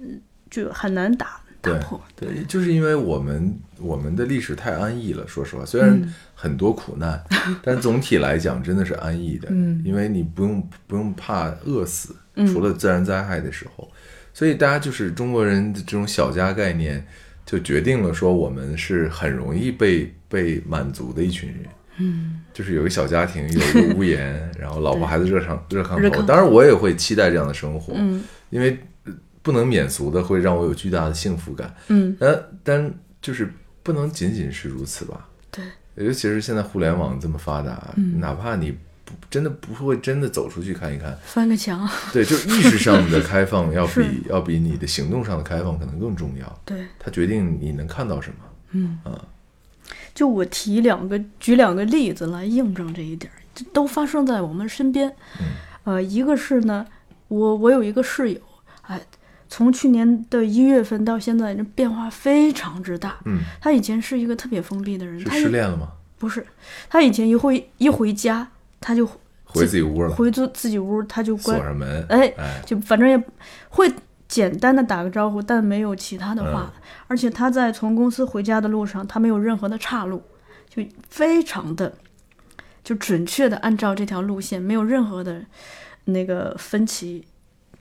就很难打打对破。对，就是因为我们我们的历史太安逸了。说实话，虽然嗯很多苦难，但总体来讲真的是安逸的。嗯因为你不用不用怕饿死，嗯除了自然灾害的时候，所以大家就是中国人的这种小家概念，就决定了说我们是很容易被被满足的一群人。嗯，就是有个小家庭，有一个屋檐，然后老婆孩子热炕热炕头。当然，我也会期待这样的生活，嗯因为呃不能免俗的会让我有巨大的幸福感。嗯，但但就是不能仅仅是如此吧？对，尤其是现在互联网这么发达，嗯哪怕你不真的不会真的走出去看一看，翻个墙。对，就是意识上的开放 要比要比你的行动上的开放可能更重要。对，它决定你能看到什么。嗯啊就我提两个举两个例子来印证这一点儿，这都发生在我们身边。嗯呃，一个是呢，我我有一个室友，哎，从去年的一月份到现在，这变化非常之大。嗯，他以前是一个特别封闭的人，是他一失恋了吗？不是，他以前一回一回家，他就回自己屋了，回自自己屋，他就关锁上门。哎哎，就反正也会简单的打个招呼，但没有其他的话。而且他在从公司回家的路上，他没有任何的岔路，就非常的就准确的按照这条路线，没有任何的那个分歧，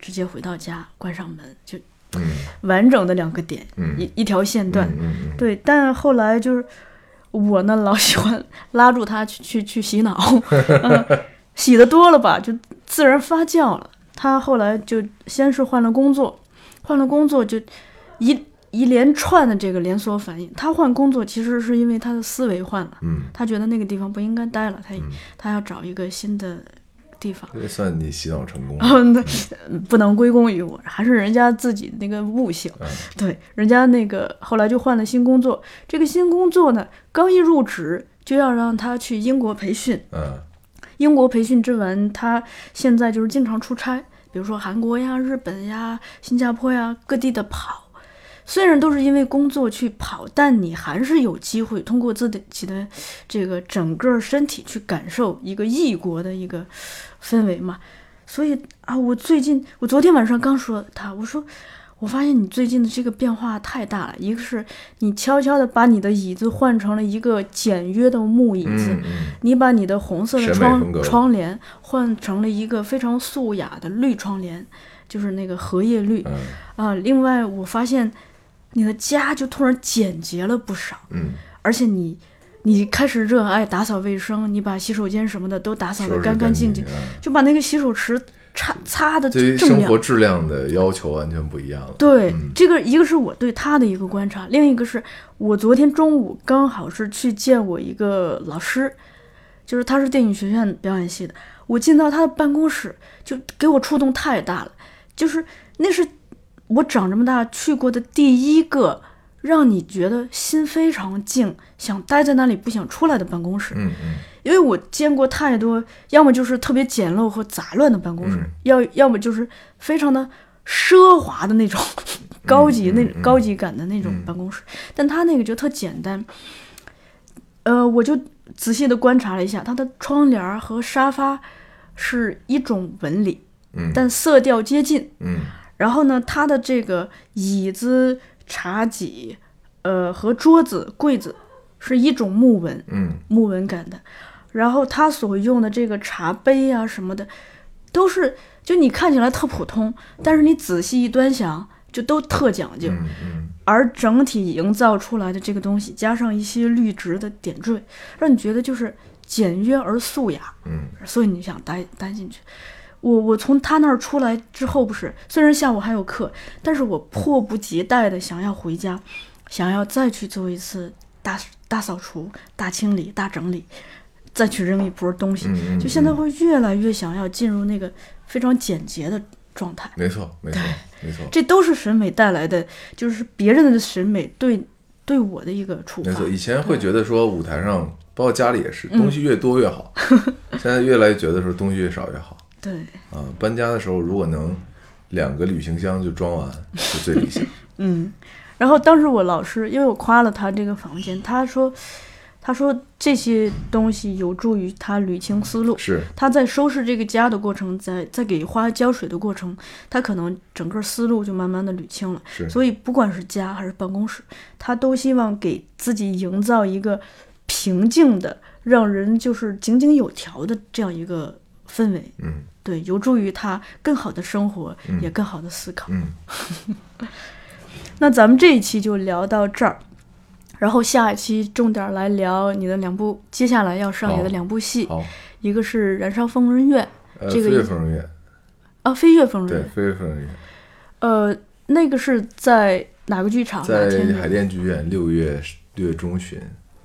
直接回到家，关上门，就嗯完整的两个点，嗯一一条线段。嗯嗯嗯，对，但后来就是我呢，老喜欢拉住他去 去去洗脑，嗯，洗的多了吧，就自然发酵了。他后来就先是换了工作，换了工作就一一连串的这个连锁反应。他换工作其实是因为他的思维换了，嗯，他觉得那个地方不应该待了，他嗯他要找一个新的地方。这算你洗脑成功了。不能归功于我，还是人家自己那个悟性。嗯对，人家那个后来就换了新工作，这个新工作呢，刚一入职就要让他去英国培训。嗯英国培训之完，他现在就是经常出差，比如说韩国呀、日本呀、新加坡呀各地的跑。虽然都是因为工作去跑，但你还是有机会通过自己的这个整个身体去感受一个异国的一个氛围嘛。所以啊，我最近我昨天晚上刚说他，我说我发现你最近的这个变化太大了。一个是你悄悄的把你的椅子换成了一个简约的木椅子，你把你的红色的窗窗帘换成了一个非常素雅的绿窗帘，就是那个荷叶绿嗯啊。另外，我发现你的家就突然简洁了不少，嗯，而且你你开始热爱打扫卫生，你把洗手间什么的都打扫收拾得干干净净，嗯就把那个洗手池擦擦的对于生活。质量的要求完全不一样了。对，嗯这个一个是我对他的一个观察，另一个是我昨天中午刚好是去见我一个老师，就是他是电影学院表演系的。我进到他的办公室，就给我触动太大了，就是那是我长这么大去过的第一个让你觉得心非常静，想待在那里不想出来的办公室。嗯嗯。因为我见过太多，要么就是特别简陋和杂乱的办公室，嗯。要要么就是非常的奢华的那种 高级、那高级感的那种办公室，但他那个就特简单。呃，我就仔细的观察了一下，它的窗帘和沙发是一种纹理，嗯。但色调接近。嗯。然后呢，它的这个椅子、茶几，呃，和桌子、柜子是一种木纹，嗯木纹感的。然后他所用的这个茶杯啊什么的，都是就你看起来特普通，但是你仔细一端详，就都特讲究。嗯嗯而整体营造出来的这个东西，加上一些绿植的点缀，让你觉得就是简约而素雅。嗯所以你想待待进去。我我从他那儿出来之后，不是虽然下午还有课，但是我迫不及待的想要回家，想要再去做一次大大扫除、大清理、大整理，再去扔一波东西，就现在会越来越想要进入那个非常简洁的状态。没错，没错，没错，这都是审美带来的，就是别人的审美对对我的一个触发没错。。以前会觉得说舞台上，包括家里也是，嗯东西越多越好。现在越来越觉得说东西越少越好对，啊。搬家的时候，如果能两个旅行箱就装完，是最理想。嗯。然后当时我老师，因为我夸了他这个房间，他说，他说这些东西有助于他捋清思路。是，他在收拾这个家的过程，在在给花浇水的过程，他可能整个思路就慢慢的捋清了。是所以不管是家还是办公室，他都希望给自己营造一个平静的，让人就是井井有条的这样一个氛围。嗯对，有助于他更好的生活，也更好的思考。嗯，那咱们这一期就聊到这儿，然后下一期重点来聊你的两部接下来要上演的两部戏，好。一个是《燃烧疯人院》呃，这个飞越疯人院，啊，《飞跃疯人对院》，飞越疯人院，呃，那个是在哪个剧场？哪在天海淀剧院，六月六月中旬，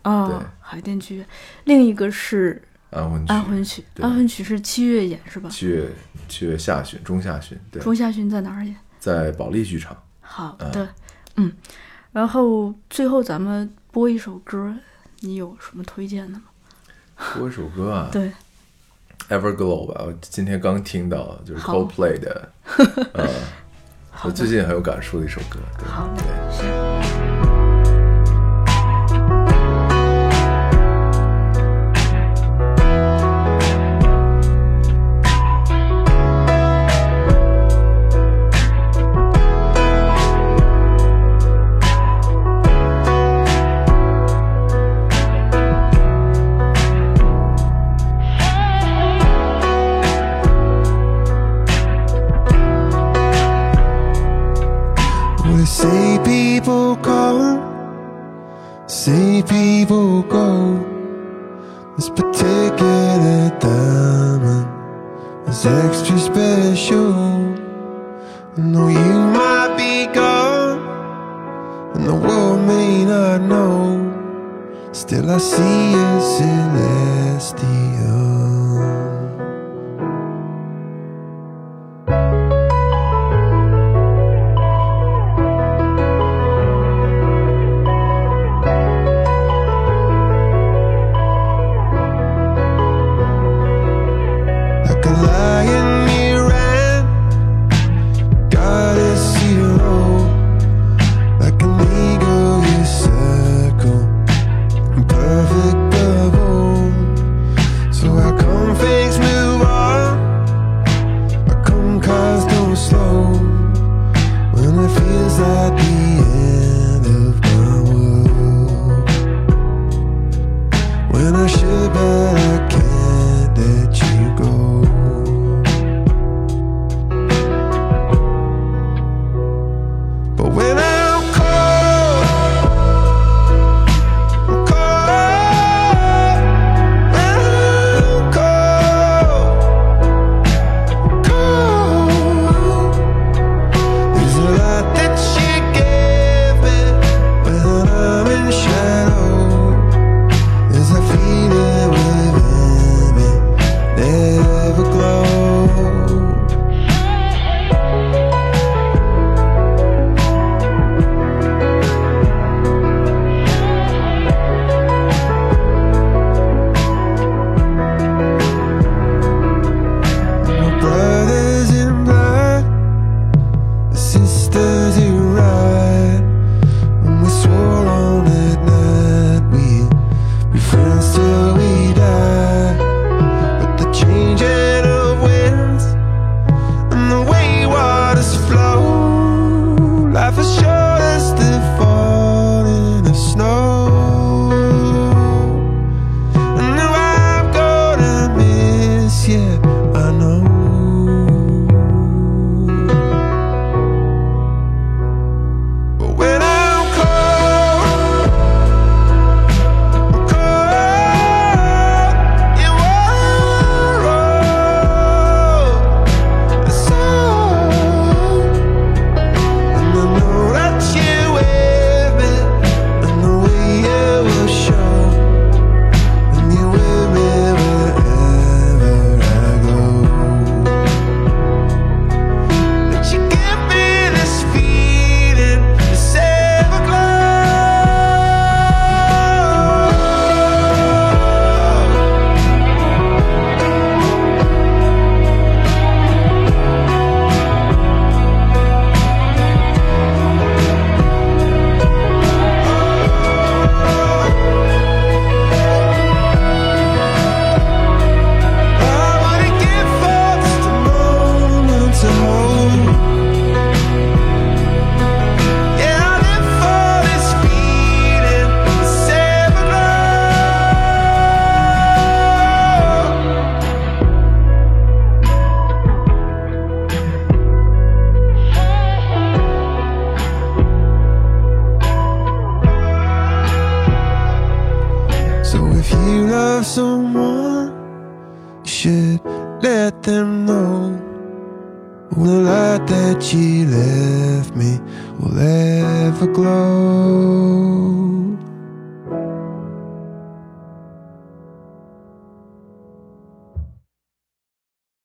啊、对海淀剧院。另一个是安魂曲，安魂曲，安魂曲是七月演是吧？七月七月下旬，中下旬，对，中下旬在哪儿演？在保利剧场。好的，嗯，然后最后咱们播一首歌，你有什么推荐的吗？播一首歌啊，对，Everglow 吧，我今天刚听到，就是好 Coldplay 的，呃，我最近很有感触的一首歌。对好的对，people